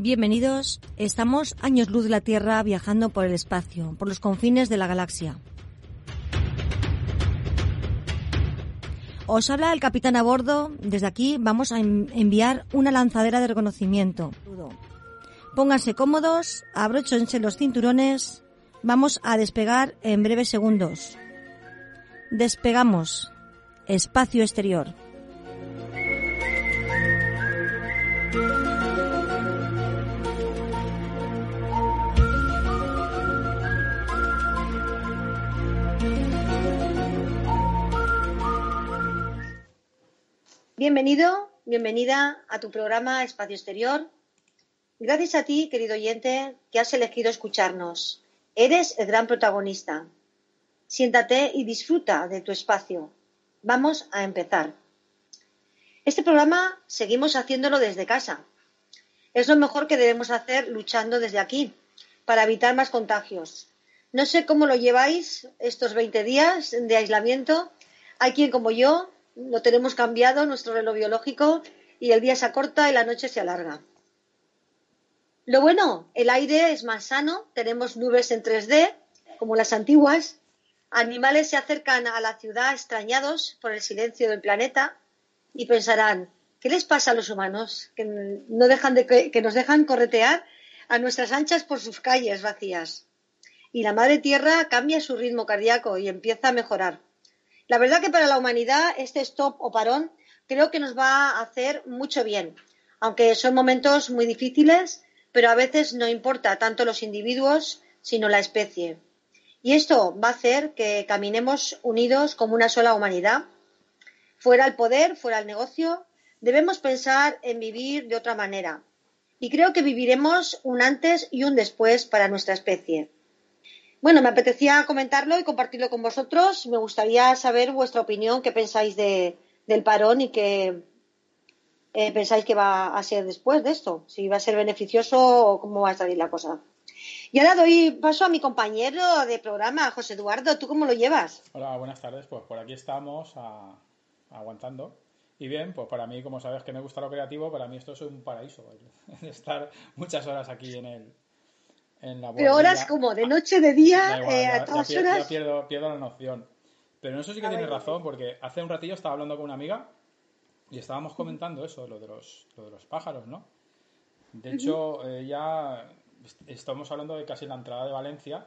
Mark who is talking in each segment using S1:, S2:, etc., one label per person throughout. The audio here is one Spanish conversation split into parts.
S1: Bienvenidos. Estamos años luz de la Tierra viajando por el espacio, por los confines de la galaxia. Os habla el capitán a bordo. Desde aquí vamos a enviar una lanzadera de reconocimiento. Pónganse cómodos, abróchense los cinturones. Vamos a despegar en breves segundos. Despegamos. Espacio exterior. Bienvenido, bienvenida a tu programa Espacio Exterior. Gracias a ti, querido oyente, que has elegido escucharnos. Eres el gran protagonista. Siéntate y disfruta de tu espacio. Vamos a empezar. Este programa seguimos haciéndolo desde casa. Es lo mejor que debemos hacer luchando desde aquí para evitar más contagios. No sé cómo lo lleváis estos 20 días de aislamiento. Hay quien como yo lo tenemos cambiado, nuestro reloj biológico, y el día se acorta y la noche se alarga. Lo bueno, el aire es más sano, tenemos nubes en 3D, como las antiguas, animales se acercan a la ciudad extrañados por el silencio del planeta y pensarán, ¿qué les pasa a los humanos? Que, no dejan de, que nos dejan corretear a nuestras anchas por sus calles vacías. Y la madre tierra cambia su ritmo cardíaco y empieza a mejorar. La verdad que para la humanidad este stop o parón creo que nos va a hacer mucho bien, aunque son momentos muy difíciles, pero a veces no importa tanto los individuos, sino la especie. Y esto va a hacer que caminemos unidos como una sola humanidad. Fuera el poder, fuera el negocio, debemos pensar en vivir de otra manera. Y creo que viviremos un antes y un después para nuestra especie. Bueno, me apetecía comentarlo y compartirlo con vosotros. Me gustaría saber vuestra opinión, qué pensáis de, del parón y qué eh, pensáis que va a ser después de esto. Si va a ser beneficioso o cómo va a salir la cosa. Y ahora doy paso a mi compañero de programa, José Eduardo. ¿Tú cómo lo llevas?
S2: Hola, buenas tardes. Pues por aquí estamos aguantando. Y bien, pues para mí, como sabes que me gusta lo creativo, para mí esto es un paraíso. estar muchas horas aquí en el,
S1: pero horas como de noche, de día, eh, a todas horas.
S2: Ya pierdo, pierdo, la noción. Pero en eso sí que tiene razón, porque hace un ratillo estaba hablando con una amiga y estábamos comentando eso, lo de los, lo de los pájaros, ¿no? De hecho, ya estamos hablando de casi la entrada de Valencia,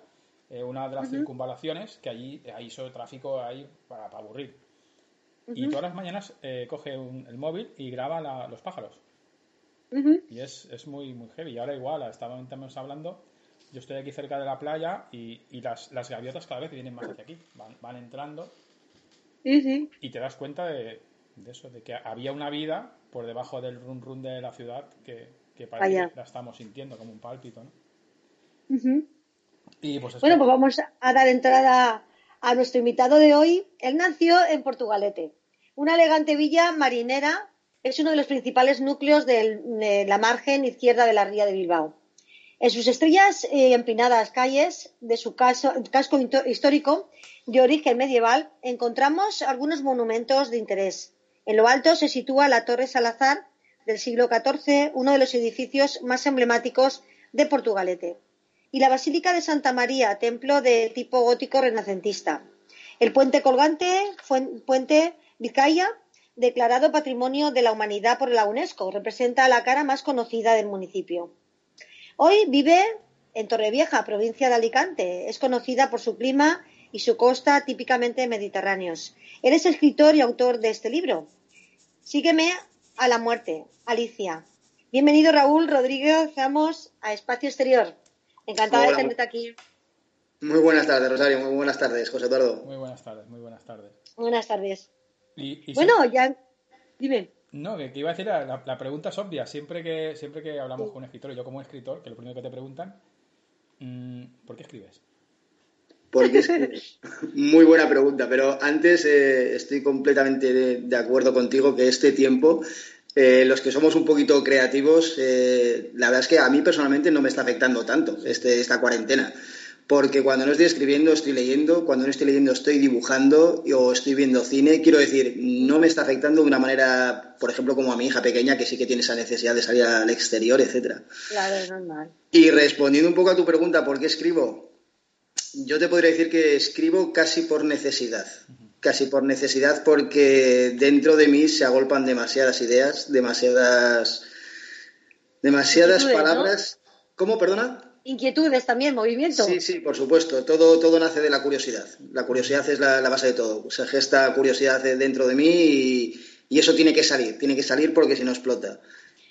S2: eh, una de las circunvalaciones, que allí hay solo tráfico ahí para, aburrir. Y todas las mañanas eh, coge el móvil y graba los pájaros. Y es, es, muy, muy heavy. Y ahora igual, estábamos hablando yo estoy aquí cerca de la playa y, y las, las, gaviotas cada vez vienen más hacia aquí, van, van entrando. Y te das cuenta de, de, eso, de que había una vida por debajo del run run de la ciudad que, que parece que la estamos sintiendo como un pálpito, ¿no?
S1: y pues bueno, pues vamos a dar entrada a nuestro invitado de hoy. Él nació en Portugalete, una elegante villa marinera. Es uno de los principales núcleos de la margen izquierda de la ría de Bilbao. En sus estrellas y eh, empinadas calles de su casco histórico de origen medieval encontramos algunos monumentos de interés. En lo alto se sitúa la Torre Salazar del siglo XIV, uno de los edificios más emblemáticos de Portugalete, y la Basílica de Santa María, templo de tipo gótico renacentista. El puente colgante, puente Vizcaya, declarado Patrimonio de la Humanidad por la UNESCO, representa la cara más conocida del municipio. Hoy vive en Torrevieja, provincia de Alicante. Es conocida por su clima y su costa típicamente mediterráneos. Eres escritor y autor de este libro. Sígueme a la muerte, Alicia. Bienvenido Raúl Rodríguez Ramos a Espacio Exterior. Encantada de tenerte aquí.
S3: Muy buenas tardes, Rosario. Muy buenas tardes, José Eduardo.
S2: Muy buenas tardes, muy buenas tardes.
S1: Buenas tardes. bueno, ya. Dime.
S2: No, que, iba a decir, la, la, pregunta es obvia. Siempre que, siempre que hablamos con un escritor, y yo como escritor, que lo primero que te preguntan, mm, ¿por qué escribes?
S3: Porque muy buena pregunta, pero antes eh, estoy completamente de, acuerdo contigo que este tiempo, eh, los que somos un poquito creativos, eh, la verdad es que a mí personalmente no me está afectando tanto este, esta cuarentena. Porque cuando no estoy escribiendo, estoy leyendo, cuando no estoy leyendo, estoy dibujando o estoy viendo cine. Quiero decir, no me está afectando de una manera, por ejemplo, como a mi hija pequeña, que sí que tiene esa necesidad de salir al exterior, etcétera.
S1: Claro, es normal.
S3: Y respondiendo un poco a tu pregunta, ¿por qué escribo? Yo te podría decir que escribo casi por necesidad. Casi por necesidad porque dentro de mí se agolpan demasiadas ideas, demasiadas, demasiadas palabras. ¿Cómo, perdona?
S1: Inquietudes también, movimiento.
S3: Sí, sí, por supuesto. Todo, todo nace de la curiosidad. La curiosidad es la, base de todo. Se gesta curiosidad dentro de mí y, y eso tiene que salir. Tiene que salir porque si no explota.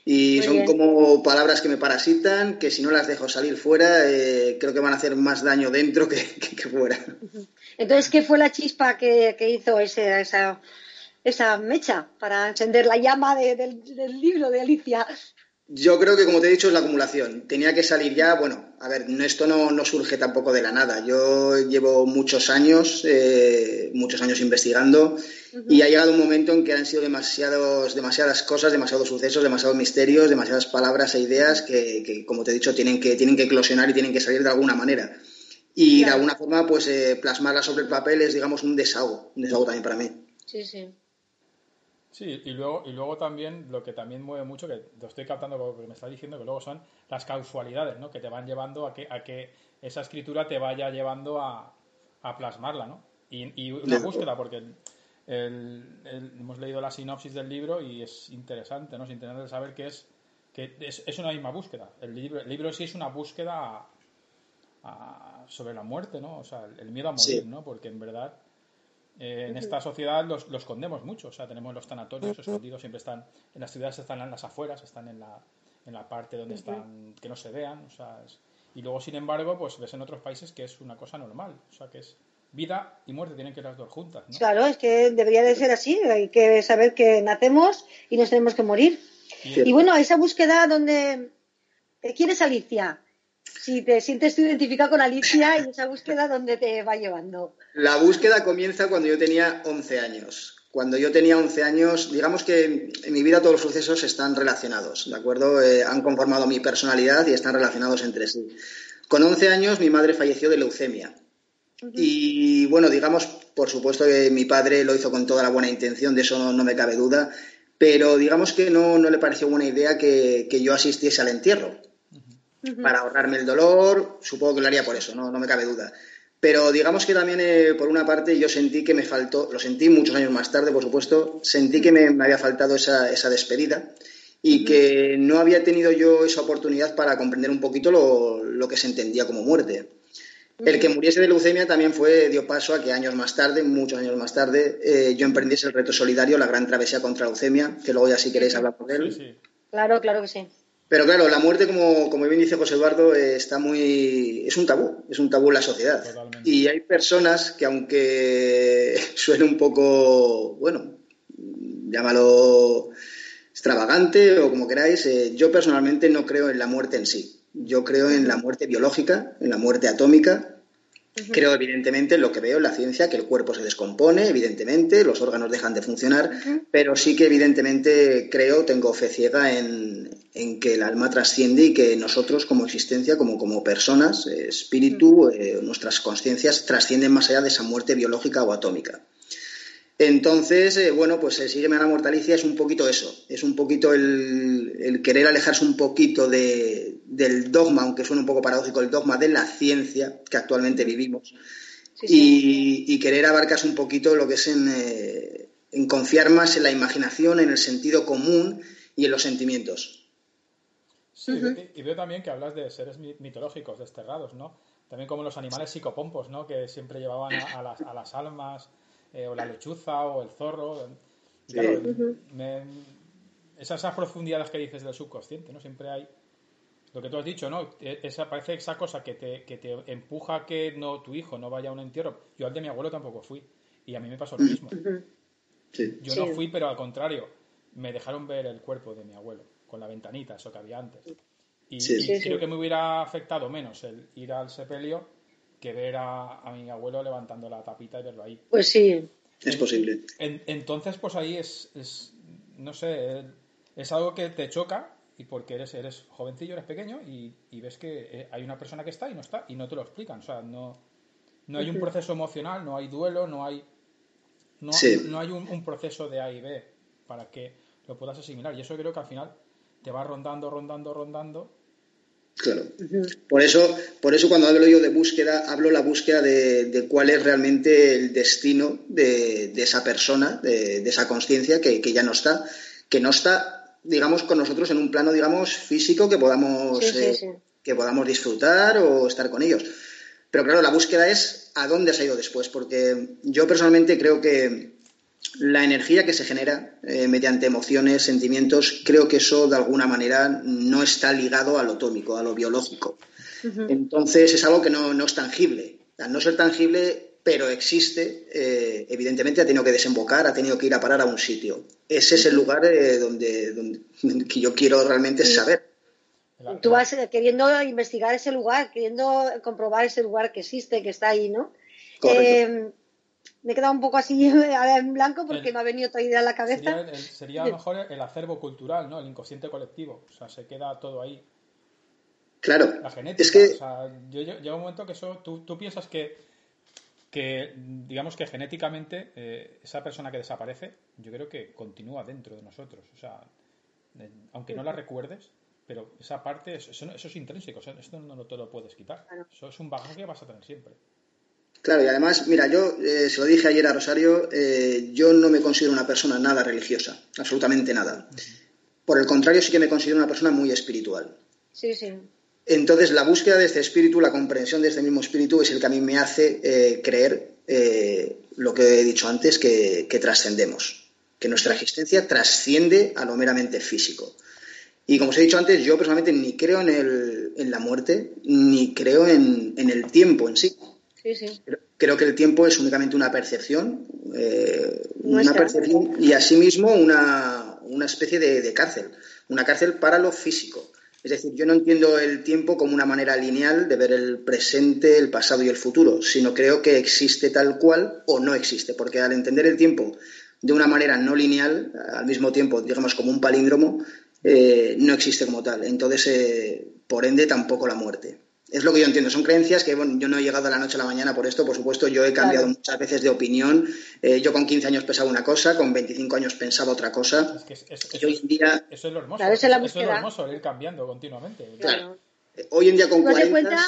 S3: Y son como palabras que me parasitan, que si no las dejo salir fuera, eh, creo que van a hacer más daño dentro que, fuera.
S1: Entonces, ¿qué fue la chispa que, hizo ese, esa, esa mecha para encender la llama del, del libro de Alicia?
S3: Yo creo que, como te he dicho, es la acumulación. Tenía que salir ya, bueno, a ver, esto no, surge tampoco de la nada. Yo llevo muchos años, eh, muchos años investigando y ha llegado un momento en que han sido demasiados, demasiadas cosas, demasiados sucesos, demasiados misterios, demasiadas palabras e ideas que, como te he dicho, tienen que, tienen que eclosionar y tienen que salir de alguna manera. Y de alguna forma, pues eh, plasmarla sobre el papel es, digamos, un desahogo, un desahogo también para mí.
S1: Sí, sí.
S2: Sí, y luego, y luego también lo que también mueve mucho, que lo estoy captando porque me está diciendo, que luego son las causalidades, ¿no? Que te van llevando a que, a que esa escritura te vaya llevando a, plasmarla, ¿no? Y, una búsqueda, porque hemos leído la sinopsis del libro y es interesante, ¿no? Es interesante saber que es que es, una misma búsqueda. El libro, el libro sí es una búsqueda sobre la muerte, ¿no? O sea, el miedo a morir, ¿no? Porque en verdad eh, en esta sociedad los, los, escondemos mucho, o sea, tenemos los tanatorios escondidos, siempre están, en las ciudades están en las afueras, están en la, en la parte donde están, que no se vean, o sea, y luego, sin embargo, pues ves en otros países que es una cosa normal, o sea, que es vida y muerte tienen que ir las dos juntas. ¿no?
S1: Claro, es que debería de ser así, hay que saber que nacemos y nos tenemos que morir. Y, y bueno, esa búsqueda donde... ¿Quién es Alicia? Si te sientes identificado con Alicia y esa búsqueda, ¿dónde te va llevando?
S3: La búsqueda comienza cuando yo tenía 11 años. Cuando yo tenía 11 años, digamos que en mi vida todos los sucesos están relacionados, ¿de acuerdo? Eh, han conformado mi personalidad y están relacionados entre sí. Con 11 años mi madre falleció de leucemia. Y bueno, digamos, por supuesto que mi padre lo hizo con toda la buena intención, de eso no, me cabe duda, pero digamos que no, no le pareció buena idea que, que yo asistiese al entierro para ahorrarme el dolor, supongo que lo haría por eso, no, no me cabe duda. Pero digamos que también, eh, por una parte, yo sentí que me faltó, lo sentí muchos años más tarde, por supuesto, sentí que me, había faltado esa, esa despedida y que no había tenido yo esa oportunidad para comprender un poquito lo, lo que se entendía como muerte. El que muriese de leucemia también fue, dio paso a que años más tarde, muchos años más tarde, eh, yo emprendiese el reto solidario, la gran travesía contra la leucemia, que luego ya si queréis hablar por él.
S1: Claro, claro que sí.
S3: Pero claro, la muerte, como, como bien dice José Eduardo, eh, está muy. es un tabú, es un tabú en la sociedad. Y hay personas que, aunque suene un poco, bueno, llámalo extravagante o como queráis, eh, yo personalmente no creo en la muerte en sí. Yo creo en la muerte biológica, en la muerte atómica, Creo, evidentemente, en lo que veo en la ciencia, que el cuerpo se descompone, evidentemente, los órganos dejan de funcionar, pero sí que, evidentemente, creo, tengo fe ciega en, que el alma trasciende y que nosotros, como existencia, como, como personas, eh, espíritu, eh, nuestras conciencias trascienden más allá de esa muerte biológica o atómica. Entonces, eh, bueno, pues el Sígueme a la Mortalicia es un poquito eso, es un poquito el, querer alejarse un poquito del dogma, aunque suene un poco paradójico, el dogma de la ciencia que actualmente vivimos, Y, querer abarcarse un poquito lo que es eh, en, confiar más en la imaginación, en el sentido común y en los sentimientos.
S2: Sí, y veo también que hablas de seres mitológicos, desterrados, ¿no? También como los animales psicopompos, ¿no? Que siempre llevaban a las almas eh, o la lechuza o el zorro. esas, profundidades que dices del subconsciente, ¿no? Siempre hay lo que tú has dicho, ¿no? E, esa, parece esa cosa que te, que te empuja a que no, tu hijo no vaya a un entierro. Yo al de mi abuelo tampoco fui. Y a mí me pasó lo mismo. Yo no fui, pero al contrario. me dejaron ver el cuerpo de mi abuelo, con la ventanita, eso que había antes. Y, creo que me hubiera afectado menos el ir al sepelio que ver a, mi abuelo levantando la tapita y verlo ahí.
S1: Pues sí.
S3: Es posible.
S2: entonces, pues ahí es, no sé, es algo que te choca y porque eres, eres jovencillo, eres pequeño y, ves que eh, hay una persona que está y no está y no te lo explican. O sea, no, no hay un proceso emocional, no hay duelo, no hay, no, no hay un, un, proceso de A y B para que lo puedas asimilar. Y eso creo que al final te va rondando, rondando, rondando
S3: Claro. Por eso, por eso cuando hablo yo de búsqueda, hablo la búsqueda de, cuál es realmente el destino de, esa persona, de, esa conciencia que, ya no está, que no está, digamos, con nosotros en un plano, digamos, físico que podamos, eh, que podamos disfrutar o estar con ellos. Pero claro, la búsqueda es a dónde has ido después, porque yo personalmente creo que la energía que se genera eh, mediante emociones, sentimientos, creo que eso de alguna manera no está ligado a lo atómico, a lo biológico. Entonces es algo que no, es tangible. Al no ser tangible, pero existe, eh, evidentemente ha tenido que desembocar, ha tenido que ir a parar a un sitio. Ese es el lugar eh, donde, que yo quiero realmente saber.
S1: Tú vas queriendo investigar ese lugar, queriendo comprobar ese lugar que existe, que está ahí, ¿no? Correcto me he quedado un poco así en blanco porque me ha venido otra idea a la cabeza.
S2: Sería, a lo mejor el acervo cultural, ¿no? El inconsciente colectivo. O sea, se queda todo ahí.
S3: Claro.
S2: La genética. Es que... O sea, yo, llega un momento que eso, tú, tú piensas que, que, digamos que genéticamente eh, esa persona que desaparece, yo creo que continúa dentro de nosotros. O sea, aunque no la recuerdes, pero esa parte, eso, eso es intrínseco, eso, esto no, no te lo puedes quitar. Eso es un bagaje que vas a tener siempre.
S3: Claro, y además, mira, yo eh, se lo dije ayer a Rosario, eh, yo no me considero una persona nada religiosa, absolutamente nada. Por el contrario, sí que me considero una persona muy espiritual.
S1: Sí, sí.
S3: Entonces, la búsqueda de este espíritu, la comprensión de este mismo espíritu es el que a mí me hace eh, creer lo que he dicho antes, que, trascendemos, que nuestra existencia trasciende a lo meramente físico. Y como os he dicho antes, yo personalmente ni creo en, la muerte, ni creo en el tiempo en sí. Creo que el tiempo es únicamente una percepción, eh, una percepción y asimismo una, una especie de, cárcel, una cárcel para lo físico. Es decir, yo no entiendo el tiempo como una manera lineal de ver el presente, el pasado y el futuro, sino creo que existe tal cual o no existe, porque al entender el tiempo de una manera no lineal, al mismo tiempo, digamos, como un palíndromo, eh, no existe como tal. Entonces, eh, por ende, tampoco la muerte. Es lo que yo entiendo. Son creencias que, bueno, yo no he llegado a la noche a la mañana por esto. Por supuesto, yo he cambiado muchas veces de opinión. Eh, yo con 15 años pensaba una cosa, con 25 años pensaba otra cosa.
S2: Es que hoy en día... Eso es lo hermoso. eso es lo hermoso, ir cambiando continuamente.
S3: Claro. Hoy en día con 40...
S1: cuenta,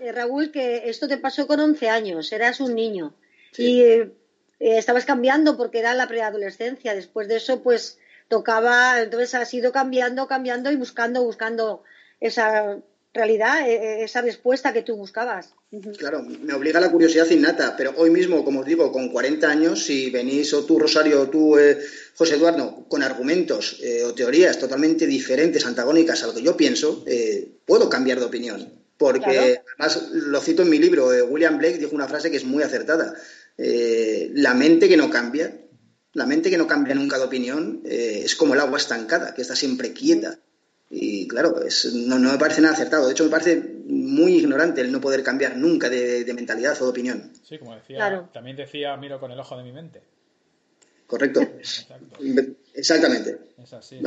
S1: eh, Raúl, que esto te pasó con 11 años. Eras un niño. Y eh, estabas cambiando porque era la preadolescencia. Después de eso, pues tocaba... Entonces has ido cambiando, cambiando y buscando, buscando esa realidad e, e, esa respuesta que tú buscabas.
S3: Claro, me obliga la curiosidad innata, pero hoy mismo, como os digo, con 40 años, si venís o tú, Rosario, o tú, eh, José Eduardo, con argumentos eh, o teorías totalmente diferentes, antagónicas a lo que yo pienso, eh, puedo cambiar de opinión. Porque, además, lo cito en mi libro, William Blake dijo una frase que es muy acertada. la mente que no cambia, la mente que no cambia nunca de opinión, es como el agua estancada, que está siempre quieta. Y claro, es, no, me parece nada acertado. De hecho, me parece muy ignorante el no poder cambiar nunca de, mentalidad o de opinión.
S2: Sí, como decía, también decía, miro con el ojo de mi mente.
S3: Correcto. Exactamente.
S1: Es así.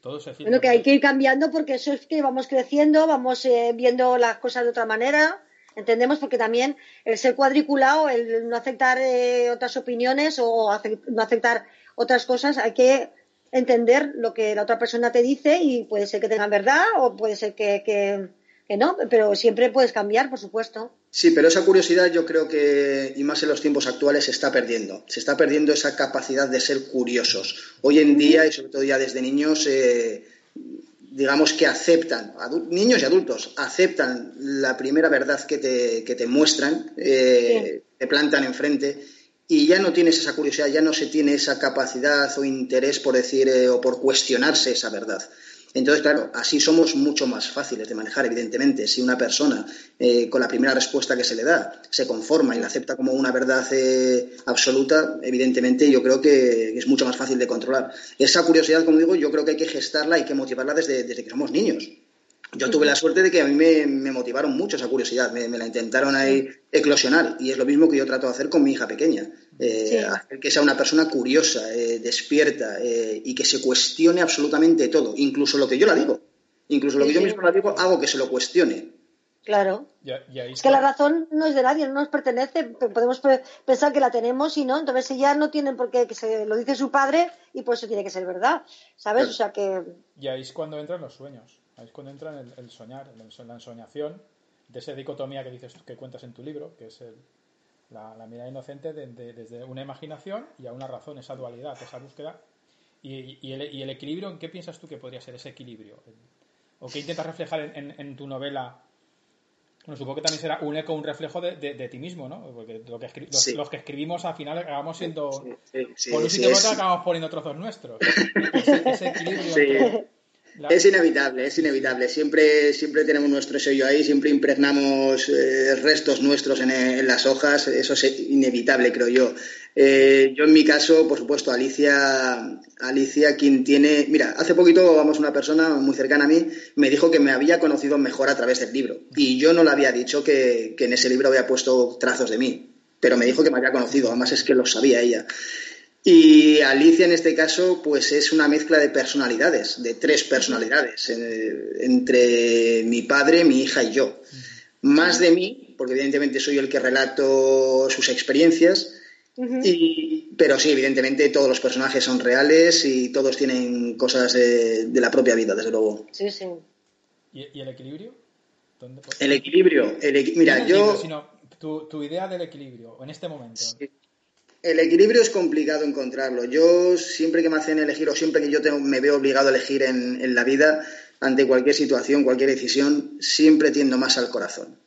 S1: Todo se bueno, que hay que ir cambiando porque eso es que vamos creciendo, vamos eh, viendo las cosas de otra manera. Entendemos porque también el ser cuadriculado, el no aceptar eh, otras opiniones o no aceptar otras cosas, hay que entender lo que la otra persona te dice y puede ser que tenga verdad o puede ser que, que, no, pero siempre puedes cambiar, por supuesto.
S3: Sí, pero esa curiosidad yo creo que, y más en los tiempos actuales, se está perdiendo. Se está perdiendo esa capacidad de ser curiosos. Hoy en día, y sobre todo ya desde niños, eh, digamos que aceptan, niños y adultos, aceptan la primera verdad que te, que te muestran, eh, te plantan enfrente y ya no tienes esa curiosidad, ya no se tiene esa capacidad o interés por decir eh, o por cuestionarse esa verdad. Entonces, claro, así somos mucho más fáciles de manejar, evidentemente. Si una persona, eh, con la primera respuesta que se le da, se conforma y la acepta como una verdad eh, absoluta, evidentemente yo creo que es mucho más fácil de controlar. Esa curiosidad, como digo, yo creo que hay que gestarla, hay que motivarla desde, desde que somos niños. Yo tuve la suerte de que a mí me, motivaron mucho esa curiosidad, me, la intentaron ahí eclosionar y es lo mismo que yo trato de hacer con mi hija pequeña, eh, hacer que sea una persona curiosa, eh, despierta eh, y que se cuestione absolutamente todo, incluso lo que yo la digo, incluso lo que yo mismo la digo, hago que se lo cuestione.
S1: Claro. es que la razón no es de nadie, no nos pertenece. Podemos pensar que la tenemos y no. Entonces ella no tiene por qué, que se lo dice su padre y por eso tiene que ser verdad. ¿Sabes? O sea que.
S2: Y ahí es cuando entran los sueños. Ahí es cuando entra el, el soñar, la ensoñación, de esa dicotomía que dices que cuentas en tu libro, que es la, mirada inocente desde una imaginación y a una razón, esa dualidad, esa búsqueda. Y, el, equilibrio, ¿en qué piensas tú que podría ser ese equilibrio? ¿O qué intentas reflejar en, tu novela? Bueno, supongo que también será un eco, un reflejo de, ti mismo, ¿no? Porque lo que los, que escribimos al final acabamos siendo. por un sitio otro acabamos poniendo trozos nuestros. ese, equilibrio.
S3: Es inevitable, es inevitable. Siempre, siempre tenemos nuestro sello ahí, siempre impregnamos eh, restos nuestros en, las hojas. Eso es inevitable, creo yo. Eh, yo en mi caso, por supuesto, Alicia, Alicia, quien tiene. Mira, hace poquito, vamos, una persona muy cercana a mí me dijo que me había conocido mejor a través del libro. Y yo no le había dicho que, que en ese libro había puesto trazos de mí. Pero me dijo que me había conocido, además es que lo sabía ella. Y Alicia en este caso, pues es una mezcla de personalidades, de tres personalidades, entre mi padre, mi hija y yo. Más de mí, porque evidentemente soy el que relato sus experiencias, pero sí, evidentemente todos los personajes son reales y todos tienen cosas de, la propia vida, desde luego.
S1: Sí, sí.
S2: ¿Y, el equilibrio?
S3: el equilibrio, mira, yo...
S2: sino tu, tu, idea del equilibrio en este momento.
S3: El equilibrio es complicado encontrarlo. Yo siempre que me hacen elegir o siempre que yo me veo obligado a elegir en, la vida, ante cualquier situación, cualquier decisión, siempre tiendo más al corazón,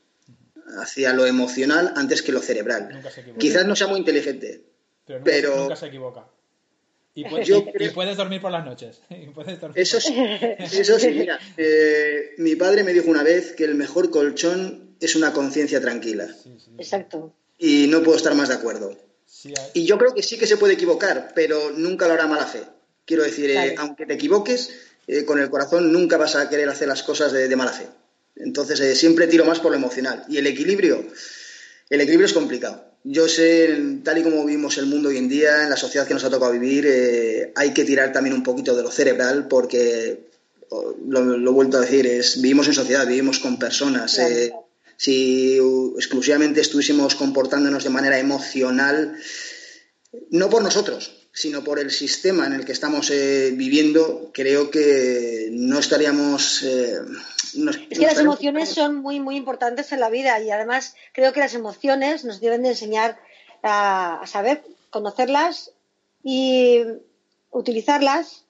S3: hacia lo emocional antes que lo cerebral. Quizás no sea muy inteligente, pero,
S2: nunca, se equivoca. Y puedes, dormir por las noches.
S3: eso, sí, eso sí, mira, eh, mi padre me dijo una vez que el mejor colchón es una conciencia tranquila.
S1: Exacto.
S3: Y no puedo estar más de acuerdo. Y yo creo que sí que se puede equivocar, pero nunca lo hará mala fe. Quiero decir, eh, aunque te equivoques, eh, con el corazón nunca vas a querer hacer las cosas de, mala fe. Entonces, eh, siempre tiro más por lo emocional. Y el equilibrio, el equilibrio es complicado. Yo sé, tal y como vivimos el mundo hoy en día, en la sociedad que nos ha tocado vivir, hay que tirar también un poquito de lo cerebral porque, lo, he vuelto a decir, es, vivimos en sociedad, vivimos con personas si exclusivamente estuviésemos comportándonos de manera emocional, no por nosotros, sino por el sistema en el que estamos eh, viviendo, creo que no estaríamos...
S1: Eh, es que las emociones son muy, muy importantes en la vida y además creo que las emociones nos deben de enseñar a saber conocerlas y utilizarlas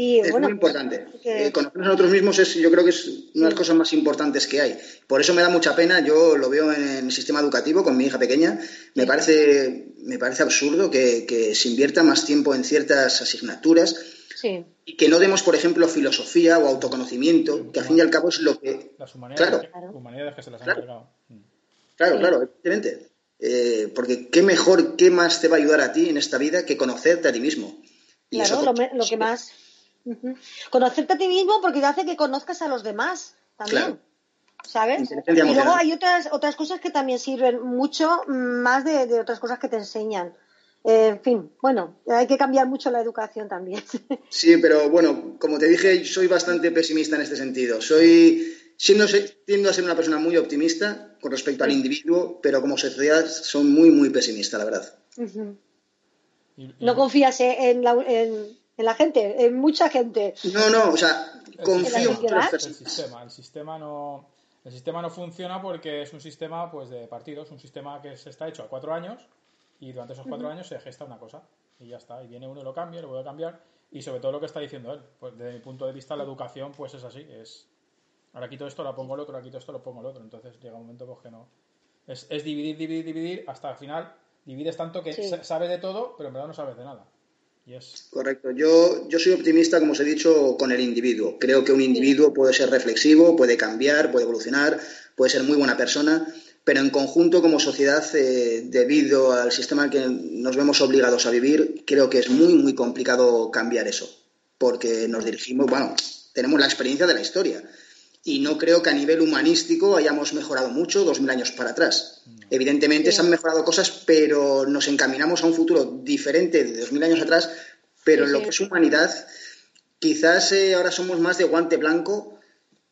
S3: es muy importante. Eh, conocernos a nosotros mismos es, yo creo que es una de las cosas más importantes que hay. Por eso me da mucha pena, yo lo veo en el sistema educativo con mi hija pequeña, me parece, me parece absurdo que, se invierta más tiempo en ciertas asignaturas y que no demos, por ejemplo, filosofía o autoconocimiento, que al fin y al cabo es lo que...
S2: Las humanidades, claro, que se las han claro.
S3: Claro, claro, evidentemente. Eh, porque qué mejor, qué más te va a ayudar a ti en esta vida que conocerte a ti mismo.
S1: claro, lo, que más Conocerte a ti mismo porque te hace que conozcas a los demás también. ¿Sabes? Y luego hay otras, otras cosas que también sirven mucho más de, otras cosas que te enseñan. Eh, en fin, bueno, hay que cambiar mucho la educación también.
S3: Sí, pero bueno, como te dije, soy bastante pesimista en este sentido. Soy, siendo, tiendo a ser una persona muy optimista con respecto al individuo, pero como sociedad soy muy, muy pesimista, la verdad.
S1: No confías en, la, en, en la gente, en mucha gente.
S3: No, no, o sea, confío
S2: en el sistema. El sistema no, el sistema no funciona porque es un sistema pues de partidos, un sistema que se está hecho a cuatro años y durante esos cuatro años se gesta una cosa y ya está. Y viene uno y lo cambia, lo vuelve a cambiar y sobre todo lo que está diciendo él. Pues desde mi punto de vista la educación pues es así, es ahora quito esto, la pongo el otro, ahora quito esto, lo pongo el otro. Entonces llega un momento pues que no. Es, dividir, dividir, dividir hasta el final divides tanto que sabes de todo, pero en verdad no sabes de nada.
S3: Correcto. Yo, yo soy optimista, como os he dicho, con el individuo. Creo que un individuo puede ser reflexivo, puede cambiar, puede evolucionar, puede ser muy buena persona, pero en conjunto, como sociedad, eh, debido al sistema al que nos vemos obligados a vivir, creo que es muy, muy complicado cambiar eso, porque nos dirigimos, bueno, tenemos la experiencia de la historia. Y no creo que a nivel humanístico hayamos mejorado mucho dos mil años para atrás. Evidentemente se han mejorado cosas, pero nos encaminamos a un futuro diferente de dos mil años atrás, pero en lo que es humanidad, quizás eh, ahora somos más de guante blanco,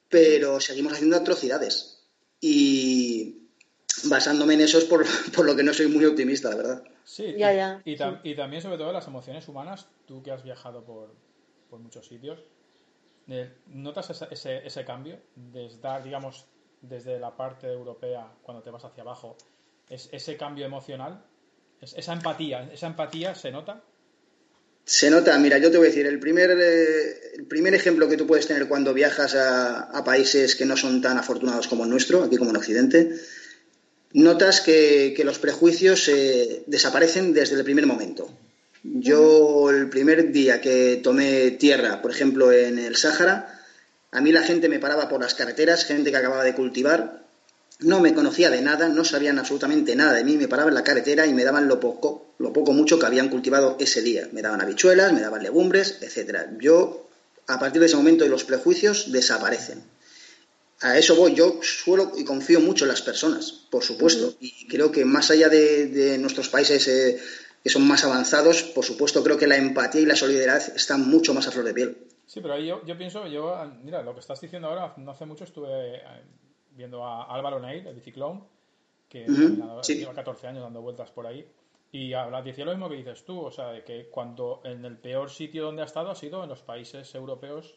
S3: pero seguimos haciendo atrocidades. Y basándome en eso es por, lo que no soy muy optimista, la verdad.
S2: Sí, ya, y, y, también sobre todo las emociones humanas, tú que has viajado por, por muchos sitios, ¿Notas ese, ese, cambio? Desde, digamos, desde la parte europea, cuando te vas hacia abajo, es, ese cambio emocional, esa empatía, ¿esa empatía se nota?
S3: Se nota, mira, yo te voy a decir, el primer, eh, el primer ejemplo que tú puedes tener cuando viajas a, países que no son tan afortunados como el nuestro, aquí como en Occidente, notas que, los prejuicios eh, desaparecen desde el primer momento. Yo el primer día que tomé tierra, por ejemplo, en el Sáhara, a mí la gente me paraba por las carreteras, gente que acababa de cultivar, no me conocía de nada, no sabían absolutamente nada de mí, me paraban en la carretera y me daban lo poco, lo poco mucho que habían cultivado ese día. Me daban habichuelas, me daban legumbres, etcétera. Yo, a partir de ese momento, los prejuicios desaparecen. A eso voy, yo suelo y confío mucho en las personas, por supuesto, y creo que más allá de, nuestros países eh, que son más avanzados, por supuesto creo que la empatía y la solidaridad están mucho más a flor de piel.
S2: Sí, pero ahí yo, pienso, yo, mira, lo que estás diciendo ahora, no hace mucho estuve eh, viendo a Álvaro Neil, el biciclón, que lleva 14 años dando vueltas por ahí, y habla, decía lo mismo que dices tú, o sea, de que cuando en el peor sitio donde ha estado ha sido en los países europeos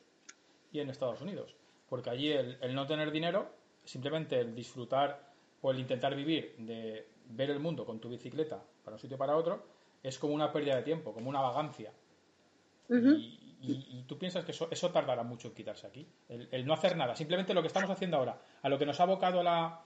S2: y en Estados Unidos, porque allí el, el no tener dinero, simplemente el disfrutar o el intentar vivir de ver el mundo con tu bicicleta para un sitio para otro, es como una pérdida de tiempo, como una vagancia. y, tú piensas que eso, tardará mucho en quitarse aquí, el, no hacer nada, simplemente lo que estamos haciendo ahora, a lo que nos ha abocado la,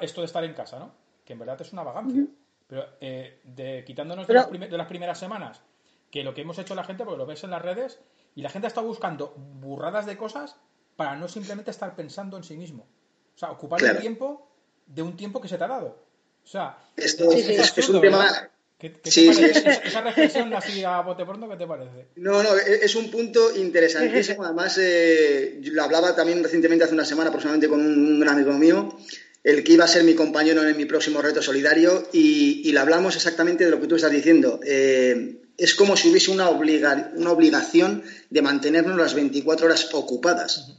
S2: esto de estar en casa, ¿no? Que en verdad es una vagancia. Pero eh, de, quitándonos de, las de, las primeras semanas, que lo que hemos hecho la gente, porque lo ves en las redes, y la gente está buscando burradas de cosas para no simplemente estar pensando en sí mismo. O sea, ocupar el tiempo de un tiempo que se te ha dado. O sea,
S3: esto es, un tema,
S2: ¿Qué, sí, Esa reflexión así a bote pronto, ¿qué te parece?
S3: No, no, e, es un punto interesantísimo. Además, eh, lo hablaba también recientemente, hace una semana aproximadamente, con un gran amigo mío, el que iba a ser mi compañero en mi próximo reto solidario, y, le hablamos exactamente de lo que tú estás diciendo. Eh, es como si hubiese una, una obligación de mantenernos las 24 horas ocupadas.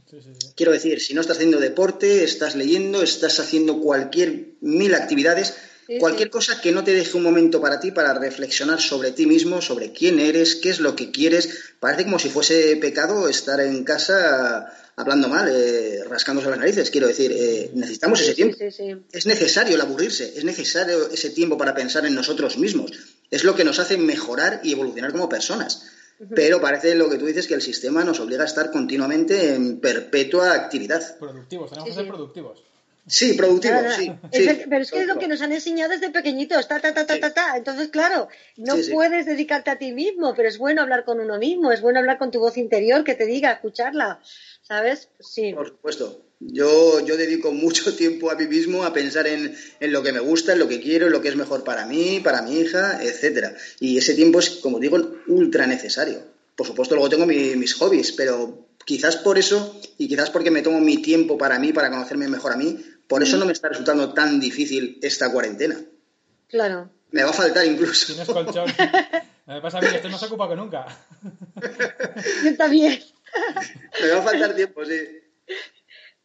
S3: Quiero decir, si no estás haciendo deporte, estás leyendo, estás haciendo cualquier mil actividades, Cualquier cosa que no te deje un momento para ti, para reflexionar sobre ti mismo, sobre quién eres, qué es lo que quieres. Parece como si fuese pecado estar en casa hablando mal, eh, rascándose las narices. Quiero decir, eh, necesitamos ese tiempo. es necesario el aburrirse, es necesario ese tiempo para pensar en nosotros mismos. Es lo que nos hace mejorar y evolucionar como personas. Pero parece lo que tú dices que el sistema nos obliga a estar continuamente en perpetua actividad.
S2: Productivos, tenemos que ser productivos.
S3: Sí, productivo, sí,
S1: Pero es que es lo que nos han enseñado desde pequeñitos, ta, ta, ta, ta, ta, ta. Entonces, claro, no puedes dedicarte a ti mismo, pero es bueno hablar con uno mismo, es bueno hablar con tu voz interior que te diga, escucharla, ¿sabes? Sí.
S3: Por supuesto. Yo, yo dedico mucho tiempo a mí mismo a pensar en, en, lo que me gusta, en lo que quiero, en lo que es mejor para mí, para mi hija, etcétera. Y ese tiempo es, como digo, ultra necesario. Por supuesto, luego tengo mis hobbies, pero quizás por eso y quizás porque me tomo mi tiempo para mí, para conocerme mejor a mí, por eso no me está resultando tan difícil esta cuarentena.
S1: Claro.
S3: Me va a faltar incluso.
S2: Tienes colchón. Me pasa a mí que esto no se ocupa que nunca.
S1: Yo también.
S3: Me va a faltar tiempo, sí.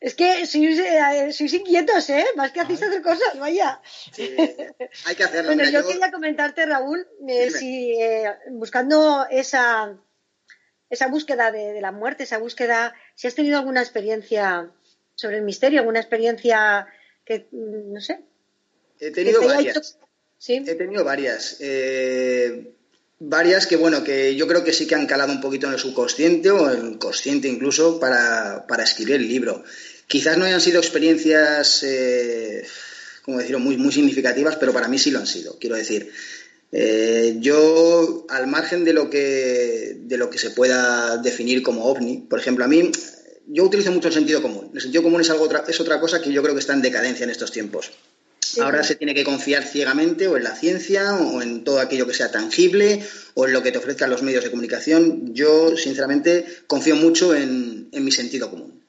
S1: Es que sois, eh, inquietos, ¿eh? Más que hacéis hacer cosas, vaya.
S3: Sí, hay que hacerlo.
S1: Bueno, yo, quería comentarte, Raúl, eh, si eh, buscando esa, esa búsqueda de, de, la muerte, esa búsqueda, si has tenido alguna experiencia sobre el misterio, alguna experiencia que, no sé.
S3: He tenido varias. ¿Sí? He tenido varias. Eh, varias que, bueno, que yo creo que sí que han calado un poquito en el subconsciente o en el consciente incluso para, escribir el libro. Quizás no hayan sido experiencias, eh, como decirlo, muy, muy significativas, pero para mí sí lo han sido. Quiero decir, Eh, yo, al margen de lo, que, de lo que se pueda definir como ovni, por ejemplo, a mí, yo utilizo mucho el sentido común. El sentido común es, algo es otra cosa que yo creo que está en decadencia en estos tiempos. Ahora se tiene que confiar ciegamente o en la ciencia o en todo aquello que sea tangible o en lo que te ofrezcan los medios de comunicación. Yo, sinceramente, confío mucho en, mi sentido común.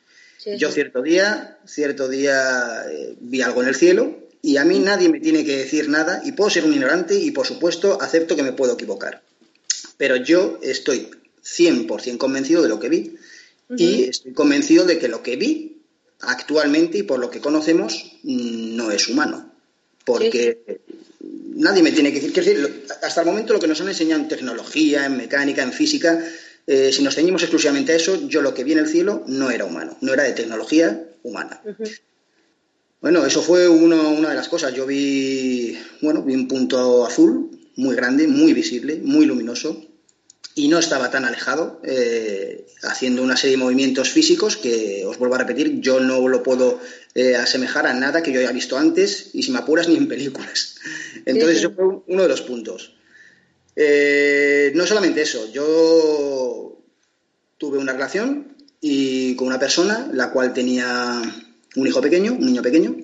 S3: Yo cierto día, cierto día eh, vi algo en el cielo y a mí nadie me tiene que decir nada y puedo ser un ignorante y, por supuesto, acepto que me puedo equivocar. Pero yo estoy 100% convencido de lo que vi y estoy convencido de que lo que vi actualmente y por lo que conocemos no es humano. Porque nadie me tiene que decir, que hasta el momento lo que nos han enseñado en tecnología, en mecánica, en física, eh, si nos ceñimos exclusivamente a eso, yo lo que vi en el cielo no era humano, no era de tecnología humana. Bueno, eso fue una de las cosas. Yo vi, bueno, vi un punto azul muy grande, muy visible, muy luminoso, y no estaba tan alejado, eh, haciendo una serie de movimientos físicos que, os vuelvo a repetir, yo no lo puedo eh, asemejar a nada que yo haya visto antes, y si me apuras, ni en películas. Entonces, eso fue uno de los puntos. Eh, no solamente eso, yo tuve una relación y con una persona la cual tenía un hijo pequeño, un niño pequeño,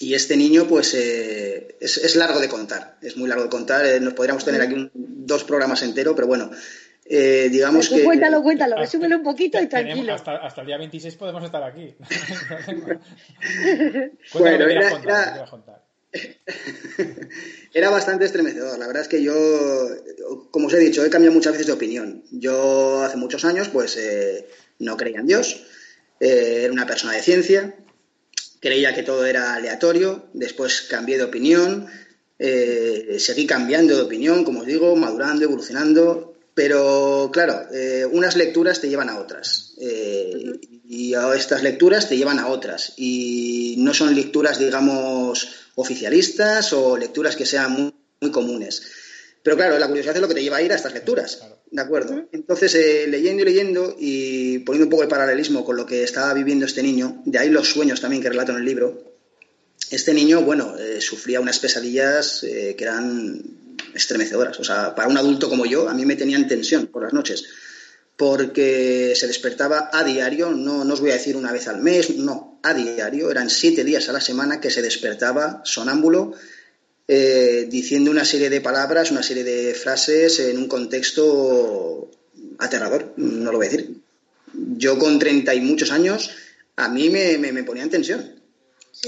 S3: y este niño, pues, eh, es, largo de contar, es muy largo de contar. Eh, nos podríamos tener aquí dos programas enteros, pero bueno, eh, digamos
S1: pues
S3: que...
S1: Cuéntalo, cuéntalo, resúmelo un poquito y tranquilo.
S2: Hasta, hasta, el día 26 podemos estar aquí.
S3: bueno, era, era, bastante estremecedor. La verdad es que yo, como os he dicho, he cambiado muchas veces de opinión. Yo hace muchos años, pues, no creía en Dios eh, era una persona de ciencia, creía que todo era aleatorio, después cambié de opinión, eh, seguí cambiando de opinión, como os digo, madurando, evolucionando, pero claro, eh, unas lecturas te llevan a otras y estas lecturas te llevan a otras y no son lecturas, digamos, oficialistas o lecturas que sean muy, muy comunes. Pero claro, la curiosidad es lo que te lleva a ir a estas lecturas. ¿De acuerdo? Entonces, eh, leyendo y leyendo y poniendo un poco de paralelismo con lo que estaba viviendo este niño, de ahí los sueños también que relato en el libro, este niño, bueno, eh, sufría unas pesadillas eh, que eran estremecedoras. O sea, para un adulto como yo, a mí me tenían tensión por las noches, porque se despertaba a diario, no, no os voy a decir una vez al mes, no, a diario, eran siete días a la semana que se despertaba sonámbulo eh, diciendo una serie de palabras, una serie de frases en un contexto aterrador, no lo voy a decir. Yo con treinta y muchos años, a mí me, me, ponía en tensión.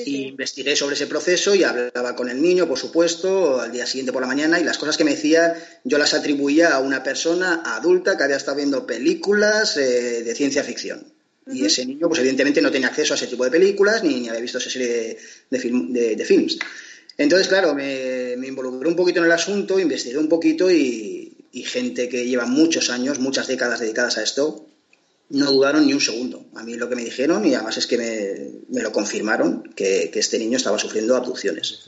S3: Y investigué sobre ese proceso y hablaba con el niño, por supuesto, al día siguiente por la mañana y las cosas que me decía yo las atribuía a una persona adulta que había estado viendo películas eh, de ciencia ficción. Y ese niño, pues evidentemente no tenía acceso a ese tipo de películas ni, había visto esa serie de, de films. Entonces, claro, me, involucré un poquito en el asunto, investigué un poquito y, gente que lleva muchos años, muchas décadas dedicadas a esto, no dudaron ni un segundo. A mí lo que me dijeron, y además es que me, lo confirmaron, que, este niño estaba sufriendo abducciones.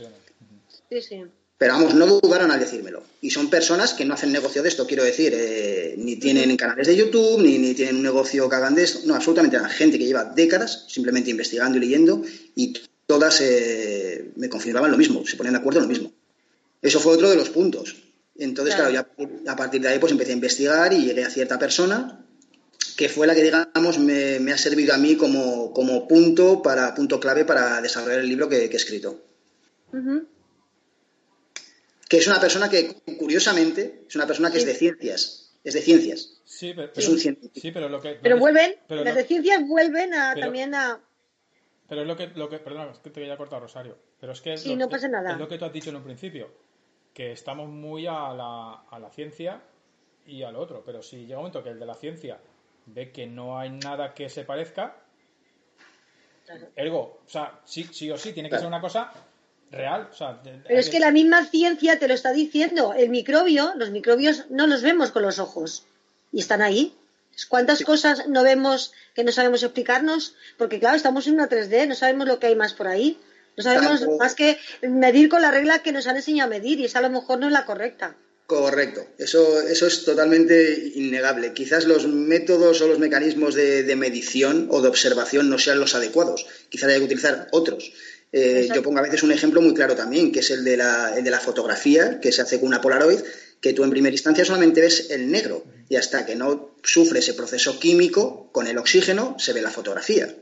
S1: Sí, sí.
S3: Pero vamos, no dudaron al decírmelo. Y son personas que no hacen negocio de esto, quiero decir, eh, ni tienen canales de YouTube, ni, ni, tienen un negocio que hagan de esto. No, absolutamente nada. Gente que lleva décadas simplemente investigando y leyendo y todas eh, me confirmaban lo mismo, se ponían de acuerdo en lo mismo. Eso fue otro de los puntos. Entonces, claro, ya a partir de ahí pues empecé a investigar y llegué a cierta persona que fue la que, digamos, me, ha servido a mí como, punto, para, punto clave para desarrollar el libro que, he escrito. Que es una persona que, curiosamente, es una persona que es de ciencias. Es de ciencias.
S2: Sí, pero,
S3: es un
S2: pero, lo que,
S1: pero vuelven, las de ciencias vuelven a, también a,
S2: pero es lo que, lo que perdona, es que te voy a cortar, Rosario. Pero es que es,
S1: lo,
S2: no
S1: pasa nada.
S2: es lo que tú has dicho en un principio, que estamos muy a la, a la ciencia y al otro. Pero si llega un momento que el de la ciencia ve que no hay nada que se parezca, ergo, o sea, sí, sí o sí, tiene que ser una cosa real.
S1: pero es que la misma ciencia te lo está diciendo. El microbio, los microbios no los vemos con los ojos y están ahí. ¿Cuántas cosas no vemos que no sabemos explicarnos? Porque claro, estamos en una 3D, no sabemos lo que hay más por ahí. No sabemos más que medir con la regla que nos han enseñado a medir y esa a lo mejor no es la correcta.
S3: Correcto, eso, eso es totalmente innegable. Quizás los métodos o los mecanismos de, medición o de observación no sean los adecuados, quizás haya que utilizar otros. Eh, yo pongo a veces un ejemplo muy claro también, que es el de, la, el de la fotografía, que se hace con una Polaroid, que tú en primera instancia solamente ves el negro y hasta que no sufre ese proceso químico con el oxígeno se ve la fotografía.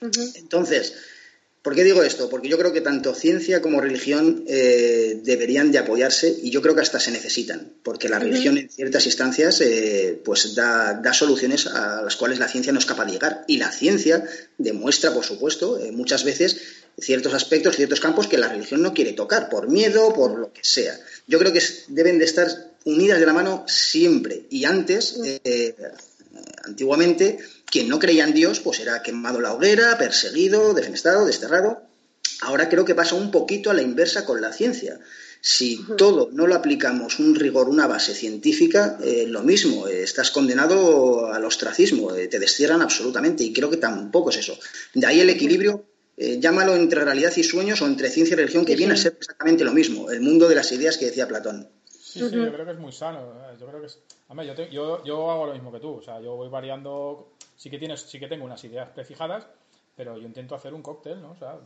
S3: Entonces, ¿por qué digo esto? Porque yo creo que tanto ciencia como religión eh, deberían de apoyarse y yo creo que hasta se necesitan, porque la religión en ciertas instancias eh, pues da, soluciones a las cuales la ciencia no es capaz de llegar y la ciencia demuestra, por supuesto, eh, muchas veces ciertos aspectos, ciertos campos que la religión no quiere tocar, por miedo, por lo que sea. Yo creo que deben de estar unidas de la mano siempre y antes, antiguamente, quien no creía en Dios, pues era quemado la hoguera, perseguido, defenestrado, desterrado. Ahora creo que pasa un poquito a la inversa con la ciencia. Si todo no lo aplicamos un rigor, una base científica, eh, lo mismo, eh, estás condenado al ostracismo, eh, te destierran absolutamente y creo que tampoco es eso. De ahí el equilibrio, llámalo entre realidad y sueños o entre ciencia y religión, que viene a ser exactamente lo mismo, el mundo de las ideas que decía Platón.
S2: Sí, sí, yo creo que es muy sano. Yo creo que es... yo, yo hago lo mismo que tú, o sea, yo voy variando sí que tienes, sí que tengo unas ideas prefijadas, pero yo intento hacer un cóctel, ¿no? O sea,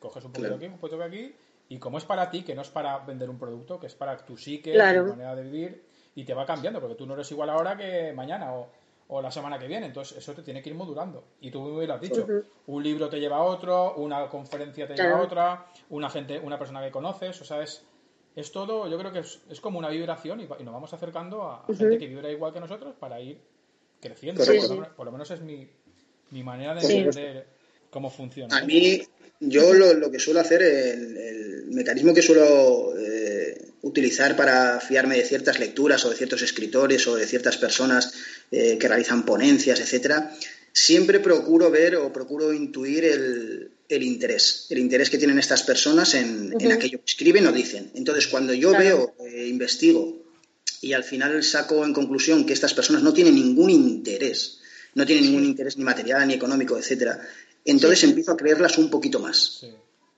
S2: coges un poquito de aquí, un poquito aquí, y como es para ti, que no es para vender un producto, que es para tu psique, tu manera de vivir, y te va cambiando, porque tú no eres igual ahora que mañana o, la semana que viene, entonces eso te tiene que ir modulando. Y tú me lo has dicho, un libro te lleva a otro, una conferencia te lleva a otra, una gente, una persona que conoces, o sea, es, es todo, yo creo que es, como una vibración y, nos vamos acercando a, gente que vibra igual que nosotros para ir creciendo. Por, lo menos es mi, manera de entender cómo funciona.
S3: A mí, yo lo, que suelo hacer, el, mecanismo que suelo eh, utilizar para fiarme de ciertas lecturas o de ciertos escritores o de ciertas personas eh, que realizan ponencias, etcétera, siempre procuro ver o procuro intuir el, interés, el interés que tienen estas personas en, aquello que escriben o dicen. Entonces, cuando yo veo, eh, investigo y al final saco en conclusión que estas personas no tienen ningún interés, no tienen ningún interés ni material, ni económico, etcétera, entonces empiezo a creerlas un poquito más.